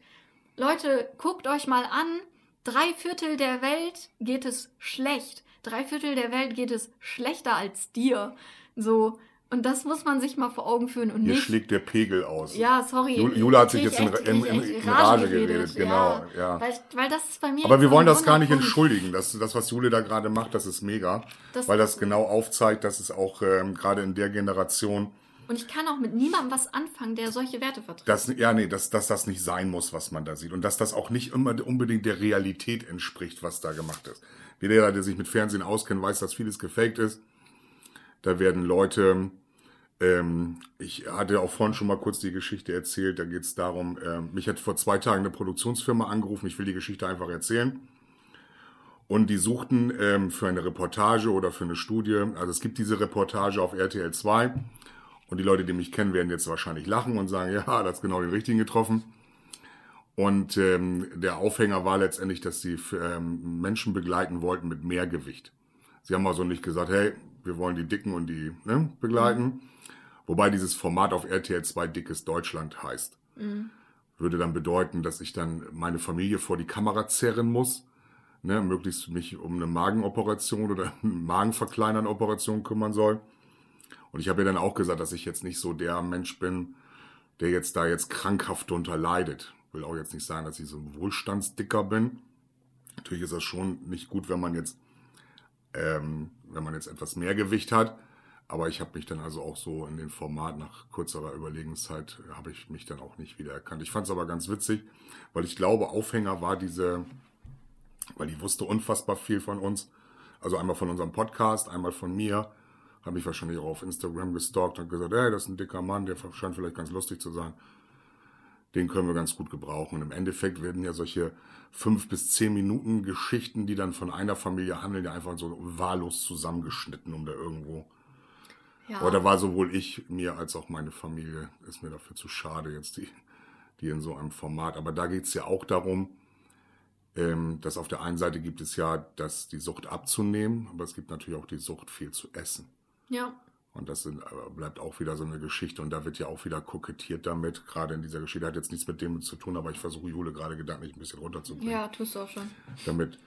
Speaker 3: Leute, guckt euch mal an, drei Viertel der Welt geht es schlecht. Drei Viertel der Welt geht es schlechter als dir. So. Und das muss man sich mal vor Augen führen und
Speaker 2: Hier
Speaker 3: nicht.
Speaker 2: schlägt der Pegel aus.
Speaker 3: Ja, sorry.
Speaker 2: Ju- Jula hat sich jetzt in-
Speaker 3: echt-
Speaker 2: in- in-
Speaker 3: echt
Speaker 2: in Rage geredet, genau, ja.
Speaker 3: Weil, weil das ist bei mir.
Speaker 2: Aber wir wollen das gar nicht entschuldigen. Das, das, was Jule da gerade macht, das ist mega.
Speaker 3: Das-
Speaker 2: weil das genau aufzeigt, dass es auch ähm, gerade in der Generation,
Speaker 3: Und ich kann auch mit niemandem was anfangen, der solche Werte vertritt.
Speaker 2: dass, ja, nee, dass, dass das nicht sein muss, was man da sieht. Und dass das auch nicht immer unbedingt der Realität entspricht, was da gemacht ist. Jeder, der sich mit Fernsehen auskennt, weiß, dass vieles gefaked ist. Da werden Leute, ähm, ich hatte auch vorhin schon mal kurz die Geschichte erzählt, da geht es darum, ähm, mich hat vor zwei Tagen eine Produktionsfirma angerufen, ich will die Geschichte einfach erzählen. Und die suchten ähm, für eine Reportage oder für eine Studie, also es gibt diese Reportage auf RTL 2 und die Leute, die mich kennen, werden jetzt wahrscheinlich lachen und sagen, ja, das ist genau den richtigen getroffen. Und ähm, der Aufhänger war letztendlich, dass sie ähm, Menschen begleiten wollten mit mehr Gewicht. Sie haben also nicht gesagt, hey, wir wollen die Dicken und die ne, begleiten. Wobei dieses Format auf RTL 2 Dickes Deutschland heißt. Würde dann bedeuten, dass ich dann meine Familie vor die Kamera zerren muss, ne, möglichst mich um eine Magenoperation oder eine Magenverkleinern Operation kümmern soll. Und ich habe ja dann auch gesagt, dass ich jetzt nicht so der Mensch bin, der jetzt da jetzt krankhaft drunter leidet. Will auch jetzt nicht sagen, dass ich so ein Wohlstandsdicker bin. Natürlich ist das schon nicht gut, wenn man jetzt, ähm, wenn man jetzt etwas mehr Gewicht hat. Aber ich habe mich dann also auch so in den Format nach kurzer Überlegenszeit, habe ich mich dann auch nicht wiedererkannt. Ich fand es aber ganz witzig, weil ich glaube, Aufhänger war diese, weil die wusste unfassbar viel von uns. Also einmal von unserem Podcast, einmal von mir. Habe ich wahrscheinlich auch auf Instagram gestalkt und gesagt, hey, das ist ein dicker Mann, der scheint vielleicht ganz lustig zu sein. Den können wir ganz gut gebrauchen. Und im Endeffekt werden ja solche fünf bis zehn Minuten Geschichten, die dann von einer Familie handeln, ja einfach so wahllos zusammengeschnitten, um da irgendwo ja. Aber da war sowohl ich mir als auch meine Familie, ist mir dafür zu schade, jetzt die, die in so einem Format. Aber da geht es ja auch darum, ähm, dass auf der einen Seite gibt es ja, dass die Sucht abzunehmen, aber es gibt natürlich auch die Sucht, viel zu essen.
Speaker 3: Ja.
Speaker 2: Und das sind, bleibt auch wieder so eine Geschichte und da wird ja auch wieder kokettiert damit. Gerade in dieser Geschichte hat jetzt nichts mit dem zu tun, aber ich versuche Jule gerade gedanklich ein bisschen runterzubringen.
Speaker 3: Ja, tust du auch schon.
Speaker 2: Damit,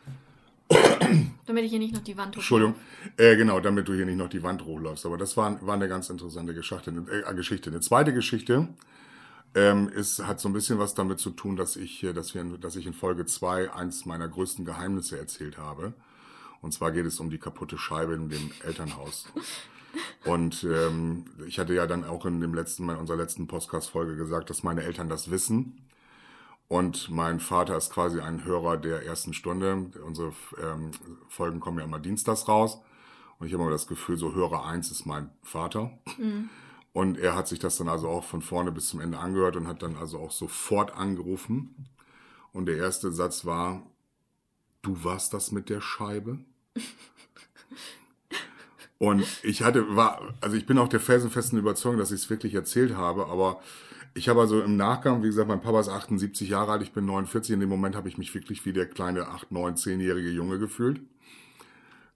Speaker 3: damit ich hier nicht noch die Wand
Speaker 2: hochlaufe. Entschuldigung. Äh, genau, damit du hier nicht noch die Wand hochläufst. Aber das war, war eine ganz interessante Geschichte. Äh, Geschichte. Eine zweite Geschichte ähm, ist, hat so ein bisschen was damit zu tun, dass ich, dass wir, dass ich in Folge zwei eins meiner größten Geheimnisse erzählt habe. Und zwar geht es um die kaputte Scheibe in dem Elternhaus. Und ähm, ich hatte ja dann auch in dem letzten, in unserer letzten Podcast-Folge gesagt, dass meine Eltern das wissen. Und mein Vater ist quasi ein Hörer der ersten Stunde. Unsere ähm, Folgen kommen ja immer dienstags raus. Und ich habe immer das Gefühl, so Hörer eins ist mein Vater. Mhm. Und er hat sich das dann also auch von vorne bis zum Ende angehört und hat dann also auch sofort angerufen. Und der erste Satz war, du warst das mit der Scheibe? Und ich hatte, war, also ich bin auch der felsenfesten Überzeugung, dass ich es wirklich erzählt habe, aber ich habe also im Nachgang, wie gesagt, mein Papa ist 78 Jahre alt, ich bin 49. In dem Moment habe ich mich wirklich wie der kleine 8, 9, 10-jährige Junge gefühlt.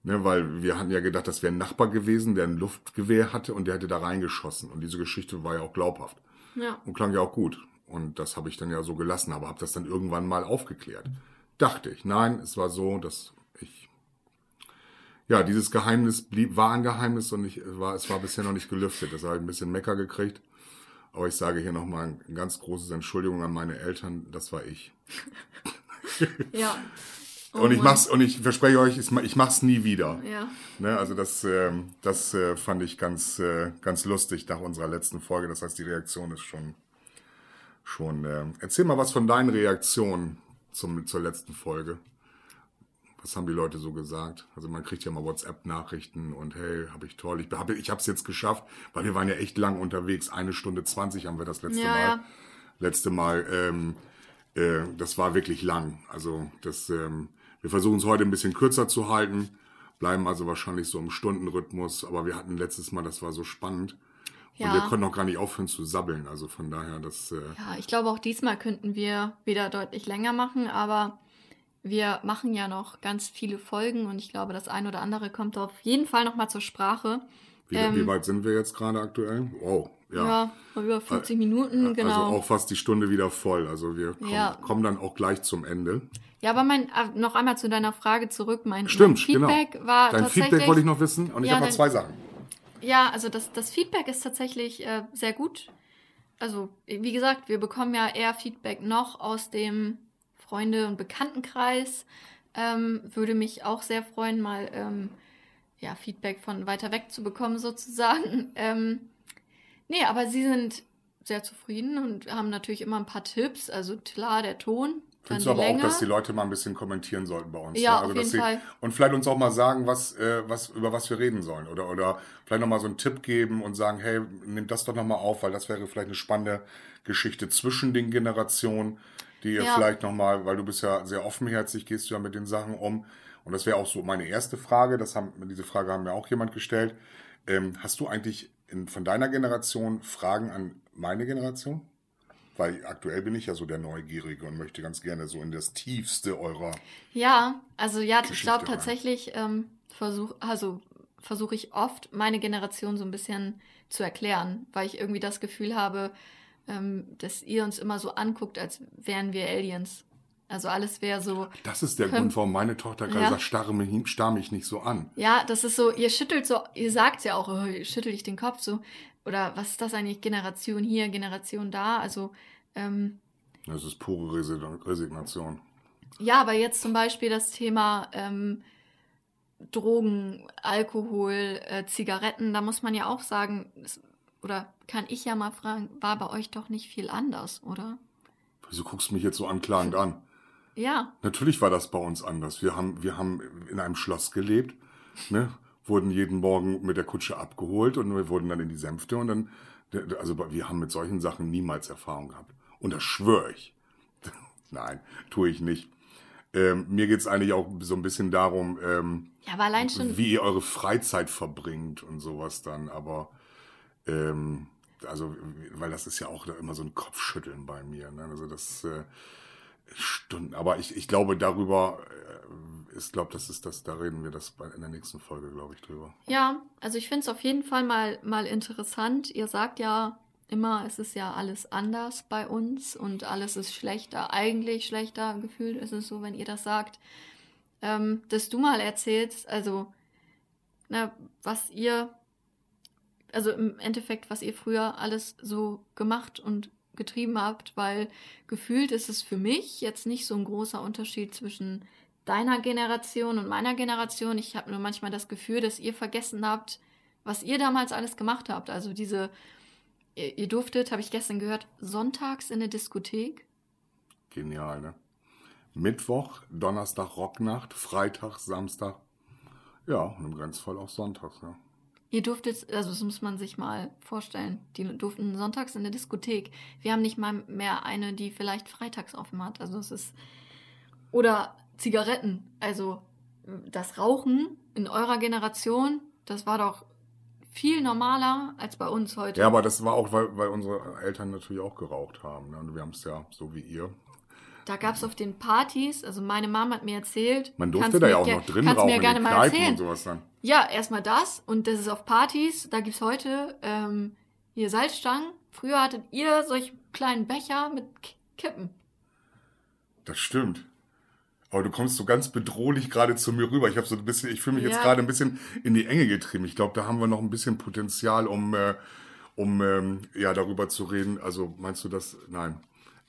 Speaker 2: Ne, weil wir hatten ja gedacht, das wäre ein Nachbar gewesen, der ein Luftgewehr hatte und der hätte da reingeschossen. Und diese Geschichte war ja auch glaubhaft.
Speaker 3: Ja.
Speaker 2: Und klang ja auch gut. Und das habe ich dann ja so gelassen, aber habe das dann irgendwann mal aufgeklärt. Dachte ich. Nein, es war so, dass. Ja, dieses Geheimnis blieb, war ein Geheimnis und ich, war, es war bisher noch nicht gelüftet. Das habe ich ein bisschen Mecker gekriegt. Aber ich sage hier nochmal ein ganz großes Entschuldigung an meine Eltern, das war ich.
Speaker 3: ja.
Speaker 2: Oh und ich Mann. mach's und ich verspreche euch, ich mach's nie wieder.
Speaker 3: Ja.
Speaker 2: Ne, also das, äh, das äh, fand ich ganz, äh, ganz lustig nach unserer letzten Folge. Das heißt, die Reaktion ist schon, schon. Äh, erzähl mal was von deinen Reaktionen zum, zur letzten Folge. Was haben die Leute so gesagt? Also man kriegt ja mal WhatsApp-Nachrichten und hey, habe ich toll. Ich habe ich es jetzt geschafft, weil wir waren ja echt lang unterwegs. Eine Stunde zwanzig haben wir das letzte
Speaker 3: ja,
Speaker 2: Mal.
Speaker 3: Ja.
Speaker 2: Letzte Mal, ähm, äh, das war wirklich lang. Also das, ähm, wir versuchen es heute ein bisschen kürzer zu halten, bleiben also wahrscheinlich so im Stundenrhythmus. Aber wir hatten letztes Mal, das war so spannend. Und ja. wir konnten auch gar nicht aufhören zu sabbeln. Also von daher, das. Äh
Speaker 3: ja, ich glaube auch diesmal könnten wir wieder deutlich länger machen, aber wir machen ja noch ganz viele Folgen und ich glaube, das ein oder andere kommt auf jeden Fall nochmal zur Sprache.
Speaker 2: Wie, ähm, wie, weit sind wir jetzt gerade aktuell? Wow,
Speaker 3: ja. Ja, über 50 Minuten, also genau.
Speaker 2: Also auch fast die Stunde wieder voll. Also wir kommen, ja. kommen dann auch gleich zum Ende.
Speaker 3: Ja, aber mein, äh, noch einmal zu deiner Frage zurück. Mein,
Speaker 2: Stimmt,
Speaker 3: mein Feedback
Speaker 2: genau.
Speaker 3: war
Speaker 2: Dein
Speaker 3: tatsächlich,
Speaker 2: Feedback wollte ich noch wissen und ich habe noch zwei Sachen.
Speaker 3: Ja, also das, das Feedback ist tatsächlich äh, sehr gut. Also, wie gesagt, wir bekommen ja eher Feedback noch aus dem Freunde- und Bekanntenkreis. Ähm, würde mich auch sehr freuen, mal ähm, ja, Feedback von weiter weg zu bekommen, sozusagen. Ähm, nee, aber sie sind sehr zufrieden und haben natürlich immer ein paar Tipps. Also klar, der Ton.
Speaker 2: Findest du aber Länge. auch, dass die Leute mal ein bisschen kommentieren sollten bei uns?
Speaker 3: Ja,
Speaker 2: ne? also,
Speaker 3: auf jeden
Speaker 2: sie,
Speaker 3: Fall.
Speaker 2: Und vielleicht uns auch mal sagen, was, äh, was, über was wir reden sollen. Oder, oder vielleicht nochmal so einen Tipp geben und sagen, hey, nimm das doch nochmal auf, weil das wäre vielleicht eine spannende Geschichte zwischen den Generationen die ihr ja. vielleicht nochmal, weil du bist ja sehr offenherzig, gehst du ja mit den Sachen um. Und das wäre auch so meine erste Frage, das haben, diese Frage haben mir auch jemand gestellt. Ähm, hast du eigentlich in, von deiner Generation Fragen an meine Generation? Weil aktuell bin ich ja so der Neugierige und möchte ganz gerne so in das Tiefste eurer.
Speaker 3: Ja, also ja, Geschichte ich glaube tatsächlich ähm, versuche also versuche ich oft meine Generation so ein bisschen zu erklären, weil ich irgendwie das Gefühl habe, ähm, dass ihr uns immer so anguckt, als wären wir Aliens. Also alles wäre so.
Speaker 2: Das ist der Grund, warum meine Tochter gerade ja. sagt, starre mich, starr mich nicht so an.
Speaker 3: Ja, das ist so, ihr schüttelt so, ihr sagt ja auch, oh, schüttel ich den Kopf so. Oder was ist das eigentlich? Generation hier, Generation da. Also. Ähm,
Speaker 2: das ist pure Resignation.
Speaker 3: Ja, aber jetzt zum Beispiel das Thema ähm, Drogen, Alkohol, äh, Zigaretten, da muss man ja auch sagen, es, oder kann ich ja mal fragen, war bei euch doch nicht viel anders, oder?
Speaker 2: Wieso guckst du mich jetzt so anklagend an?
Speaker 3: Ja.
Speaker 2: Natürlich war das bei uns anders. Wir haben, wir haben in einem Schloss gelebt, ne? wurden jeden Morgen mit der Kutsche abgeholt und wir wurden dann in die Sänfte und dann, also wir haben mit solchen Sachen niemals Erfahrung gehabt. Und das schwöre ich. Nein, tue ich nicht. Ähm, mir geht's eigentlich auch so ein bisschen darum, ähm,
Speaker 3: ja,
Speaker 2: wie ihr eure Freizeit verbringt und sowas dann. Aber ähm, also, weil das ist ja auch immer so ein Kopfschütteln bei mir. Ne? Also das äh, Stunden. Aber ich, ich glaube, darüber äh, ist, glaube das ist das, da reden wir das bei, in der nächsten Folge, glaube ich, drüber.
Speaker 3: Ja, also ich finde es auf jeden Fall mal, mal interessant. Ihr sagt ja immer, es ist ja alles anders bei uns und alles ist schlechter, eigentlich schlechter gefühlt ist es so, wenn ihr das sagt. Ähm, dass du mal erzählst, also, na, was ihr, also im Endeffekt, was ihr früher alles so gemacht und getrieben habt, weil gefühlt ist es für mich jetzt nicht so ein großer Unterschied zwischen deiner Generation und meiner Generation. Ich habe nur manchmal das Gefühl, dass ihr vergessen habt, was ihr damals alles gemacht habt. Also diese, ihr, ihr durftet, habe ich gestern gehört, sonntags in der Diskothek.
Speaker 2: Genial, ne? Mittwoch, Donnerstag Rocknacht, Freitag, Samstag. Ja, und im Grenzfall auch sonntags, ja.
Speaker 3: Ihr durftet, also das muss man sich mal vorstellen, die durften sonntags in der Diskothek. Wir haben nicht mal mehr eine, die vielleicht freitags offen hat. Also es ist. Oder Zigaretten. Also das Rauchen in eurer Generation, das war doch viel normaler als bei uns heute.
Speaker 2: Ja, aber das war auch, weil, weil unsere Eltern natürlich auch geraucht haben. Ne? Und wir haben es ja so wie ihr
Speaker 3: da gab es auf den Partys, also meine Mom hat mir erzählt.
Speaker 2: Man durfte da ja auch noch drin rauchen,
Speaker 3: mir gerne
Speaker 2: in
Speaker 3: mal erzählen.
Speaker 2: und sowas dann.
Speaker 3: Ja, erstmal das und das ist auf Partys. Da gibt es heute ähm, hier Salzstangen. Früher hattet ihr solche kleinen Becher mit Kippen.
Speaker 2: Das stimmt. Aber du kommst so ganz bedrohlich gerade zu mir rüber. Ich habe so ein bisschen, ich fühle mich
Speaker 3: Ja.
Speaker 2: jetzt gerade ein bisschen in die Enge getrieben. Ich glaube, da haben wir noch ein bisschen Potenzial, um, äh, um ähm, ja darüber zu reden. Also meinst du das? Nein.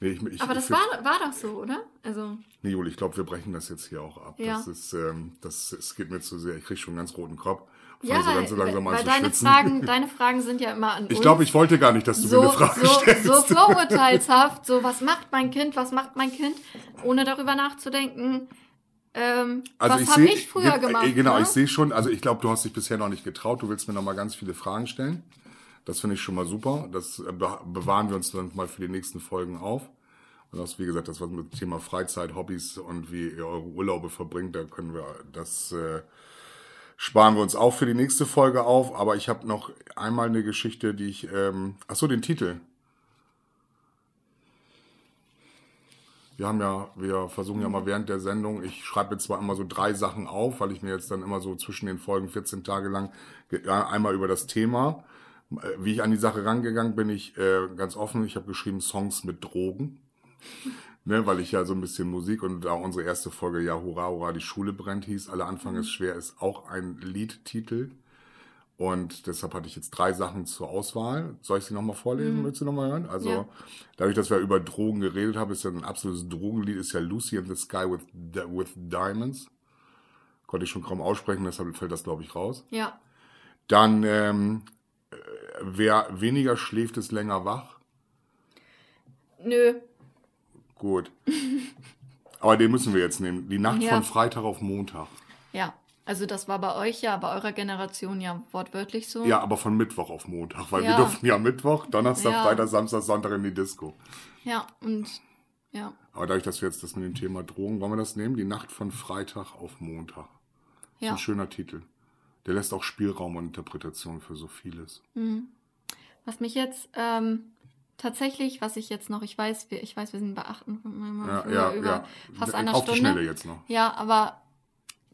Speaker 2: Nee, ich, ich,
Speaker 3: Aber das war, war doch so, oder? Also,
Speaker 2: Nee, Juli, ich glaube, wir brechen das jetzt hier auch ab.
Speaker 3: Ja.
Speaker 2: Das ist, ähm, das, es geht mir zu sehr. Ich kriege schon einen ganz roten Kopf.
Speaker 3: Ja,
Speaker 2: so ganz so langsam an
Speaker 3: weil deine
Speaker 2: schwitzen.
Speaker 3: Fragen, deine Fragen sind ja immer an
Speaker 2: ich glaube, ich wollte gar nicht, dass du
Speaker 3: so,
Speaker 2: mir eine Frage
Speaker 3: so,
Speaker 2: stellst.
Speaker 3: so vorurteilshaft, so was macht mein Kind, was macht mein Kind, ohne darüber nachzudenken, ähm,
Speaker 2: Also
Speaker 3: was habe ich früher
Speaker 2: ge-
Speaker 3: gemacht.
Speaker 2: äh, Genau,
Speaker 3: ne?
Speaker 2: ich sehe schon, also ich glaube, du hast dich bisher noch nicht getraut. Du willst mir noch mal ganz viele Fragen stellen. Das finde ich schon mal super. Das äh, be bewahren wir uns dann mal für die nächsten Folgen auf. Und das, wie gesagt, das was mit dem Thema Freizeit, Hobbys und wie ihr eure Urlaube verbringt, da können wir das äh, sparen wir uns auch für die nächste Folge auf. Aber ich habe noch einmal eine Geschichte, die ich, ähm, ach so, den Titel. Wir haben ja, wir versuchen ja mal während der Sendung, ich schreibe jetzt zwar immer so drei Sachen auf, weil ich mir jetzt dann immer so zwischen den Folgen 14 Tage lang einmal über das Thema, äh, wie ich an die Sache rangegangen bin, ich äh, ganz offen, ich habe geschrieben Songs mit Drogen. Ne, weil ich ja so ein bisschen Musik und da unsere erste Folge ja Hurra, Hurra, die Schule brennt hieß, Alle Anfang ist schwer, ist auch ein Liedtitel. Und deshalb hatte ich jetzt drei Sachen zur Auswahl. Soll ich sie nochmal vorlesen? Willst du nochmal hören? Also,
Speaker 3: Ja.
Speaker 2: dadurch, dass wir über Drogen geredet haben, ist ja ein absolutes Drogenlied, ist ja Lucy in the Sky with, with Diamonds. Konnte ich schon kaum aussprechen, deshalb fällt das, glaube ich, raus.
Speaker 3: Ja,
Speaker 2: Dann, ähm, äh, wer weniger schläft, ist länger wach.
Speaker 3: nö,
Speaker 2: Gut. Aber den müssen wir jetzt nehmen. Die Nacht
Speaker 3: Ja.
Speaker 2: von Freitag auf Montag.
Speaker 3: ja. Also das war bei euch ja, bei eurer Generation ja wortwörtlich so.
Speaker 2: Ja, aber von Mittwoch auf Montag, weil wir
Speaker 3: Ja.
Speaker 2: durften ja Mittwoch, Donnerstag,
Speaker 3: Ja.
Speaker 2: Freitag, Samstag, Sonntag in die Disco.
Speaker 3: Ja, und ja,
Speaker 2: Aber dadurch, dass wir jetzt das mit dem Thema Drogen, wollen wir das nehmen? Die Nacht von Freitag auf Montag. ist
Speaker 3: ja.
Speaker 2: ein schöner Titel. Der lässt auch Spielraum und Interpretation für so vieles.
Speaker 3: Was mich jetzt ähm, tatsächlich, was ich jetzt noch, ich weiß, wir, ich weiß, wir sind bei achten,
Speaker 2: Ja,
Speaker 3: über,
Speaker 2: ja,
Speaker 3: über
Speaker 2: ja.
Speaker 3: fast einer
Speaker 2: Auf die
Speaker 3: Stunde.
Speaker 2: Schnelle jetzt noch.
Speaker 3: Ja, aber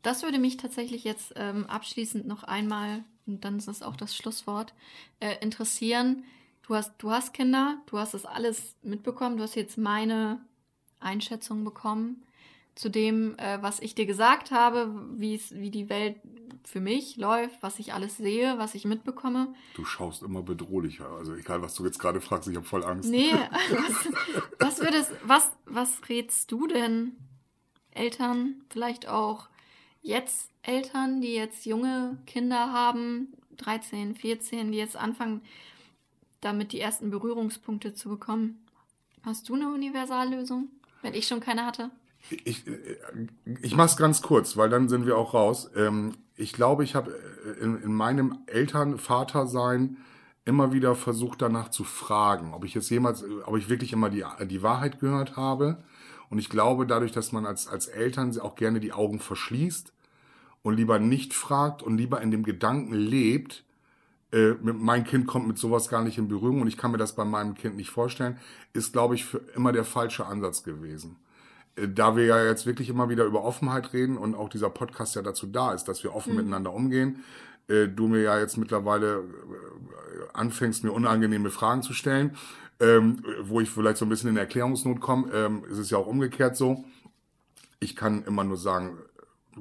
Speaker 3: das würde mich tatsächlich jetzt ähm, abschließend noch einmal, und dann ist es auch das Schlusswort, äh, interessieren. Du hast, du hast Kinder, du hast das alles mitbekommen, du hast jetzt meine Einschätzung bekommen zu dem, äh, was ich dir gesagt habe, wie es, wie die Welt für mich läuft, was ich alles sehe, was ich mitbekomme.
Speaker 2: Du schaust immer bedrohlicher. Also egal, was du jetzt gerade fragst, ich habe voll Angst.
Speaker 3: Nee, was, was würdest, was, was rätst du denn Eltern, vielleicht auch jetzt Eltern, die jetzt junge Kinder haben, 13, 14, die jetzt anfangen, damit die ersten Berührungspunkte zu bekommen. Hast du eine Universallösung, wenn ich schon keine hatte?
Speaker 2: Ich, ich mache es ganz kurz, weil dann sind wir auch raus. Ähm, ich glaube, ich habe in, in meinem Eltern-Vater-Sein immer wieder versucht danach zu fragen, ob ich jetzt jemals, ob ich wirklich immer die, die Wahrheit gehört habe. Und ich glaube, dadurch, dass man als, als Eltern auch gerne die Augen verschließt und lieber nicht fragt und lieber in dem Gedanken lebt, äh, mein Kind kommt mit sowas gar nicht in Berührung und ich kann mir das bei meinem Kind nicht vorstellen, ist, glaube ich, für immer der falsche Ansatz gewesen. Äh, da wir ja jetzt wirklich immer wieder über Offenheit reden und auch dieser Podcast ja dazu da ist, dass wir offen mhm. miteinander umgehen, äh, du mir ja jetzt mittlerweile äh, anfängst, mir unangenehme Fragen zu stellen, ähm, wo ich vielleicht so ein bisschen in Erklärungsnot komme, ähm, ist es ja auch umgekehrt so. Ich kann immer nur sagen,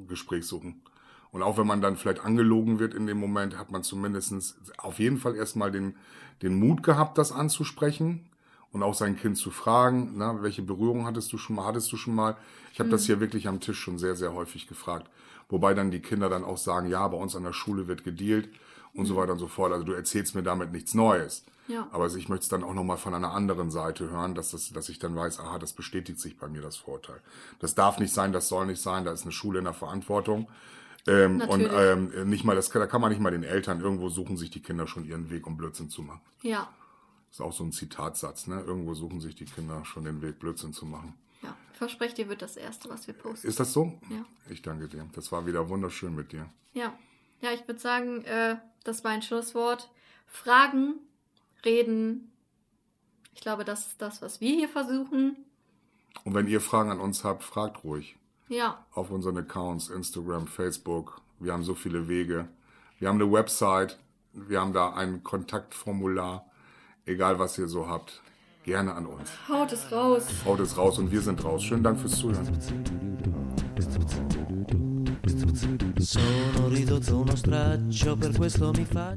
Speaker 2: Gespräch suchen. Und auch wenn man dann vielleicht angelogen wird in dem Moment, hat man zumindest auf jeden Fall erstmal den, den Mut gehabt, das anzusprechen und auch sein Kind zu fragen, na, welche Berührung hattest du schon mal, hattest du schon mal? Ich habe mhm. das hier wirklich am Tisch schon sehr, sehr häufig gefragt. Wobei dann die Kinder dann auch sagen, ja, bei uns an der Schule wird gedealt und mhm. so weiter und so fort. Also du erzählst mir damit nichts Neues. Ja. Aber ich möchte es dann auch nochmal von einer anderen Seite hören, dass, das, dass ich dann weiß, aha, das bestätigt sich bei mir, das Vorteil. Das darf nicht sein, das soll nicht sein, da ist eine Schule in der Verantwortung. Ähm, und ähm, nicht mal, das, da kann man nicht mal den Eltern, irgendwo suchen sich die Kinder schon ihren Weg, um Blödsinn zu machen.
Speaker 3: Ja.
Speaker 2: Das ist auch so ein Zitatsatz, ne? Irgendwo suchen sich die Kinder schon den Weg, Blödsinn zu machen.
Speaker 3: Ja, verspreche dir wird das Erste, was wir posten.
Speaker 2: Ist das so?
Speaker 3: Ja.
Speaker 2: Ich danke dir. Das war wieder wunderschön mit dir.
Speaker 3: Ja. Ja, ich würde sagen, äh, das war ein Schlusswort. Fragen, reden. Ich glaube, das ist das, was wir hier versuchen.
Speaker 2: Und wenn ihr Fragen an uns habt, fragt ruhig.
Speaker 3: Ja.
Speaker 2: Auf unseren Accounts, Instagram, Facebook. Wir haben so viele Wege. Wir haben eine Website. Wir haben da ein Kontaktformular. Egal, was ihr so habt. Gerne an uns.
Speaker 3: Haut es raus.
Speaker 2: Haut es raus und wir sind raus. Schönen Dank fürs Zuhören. Sono ridotto uno straccio, per questo mi fa...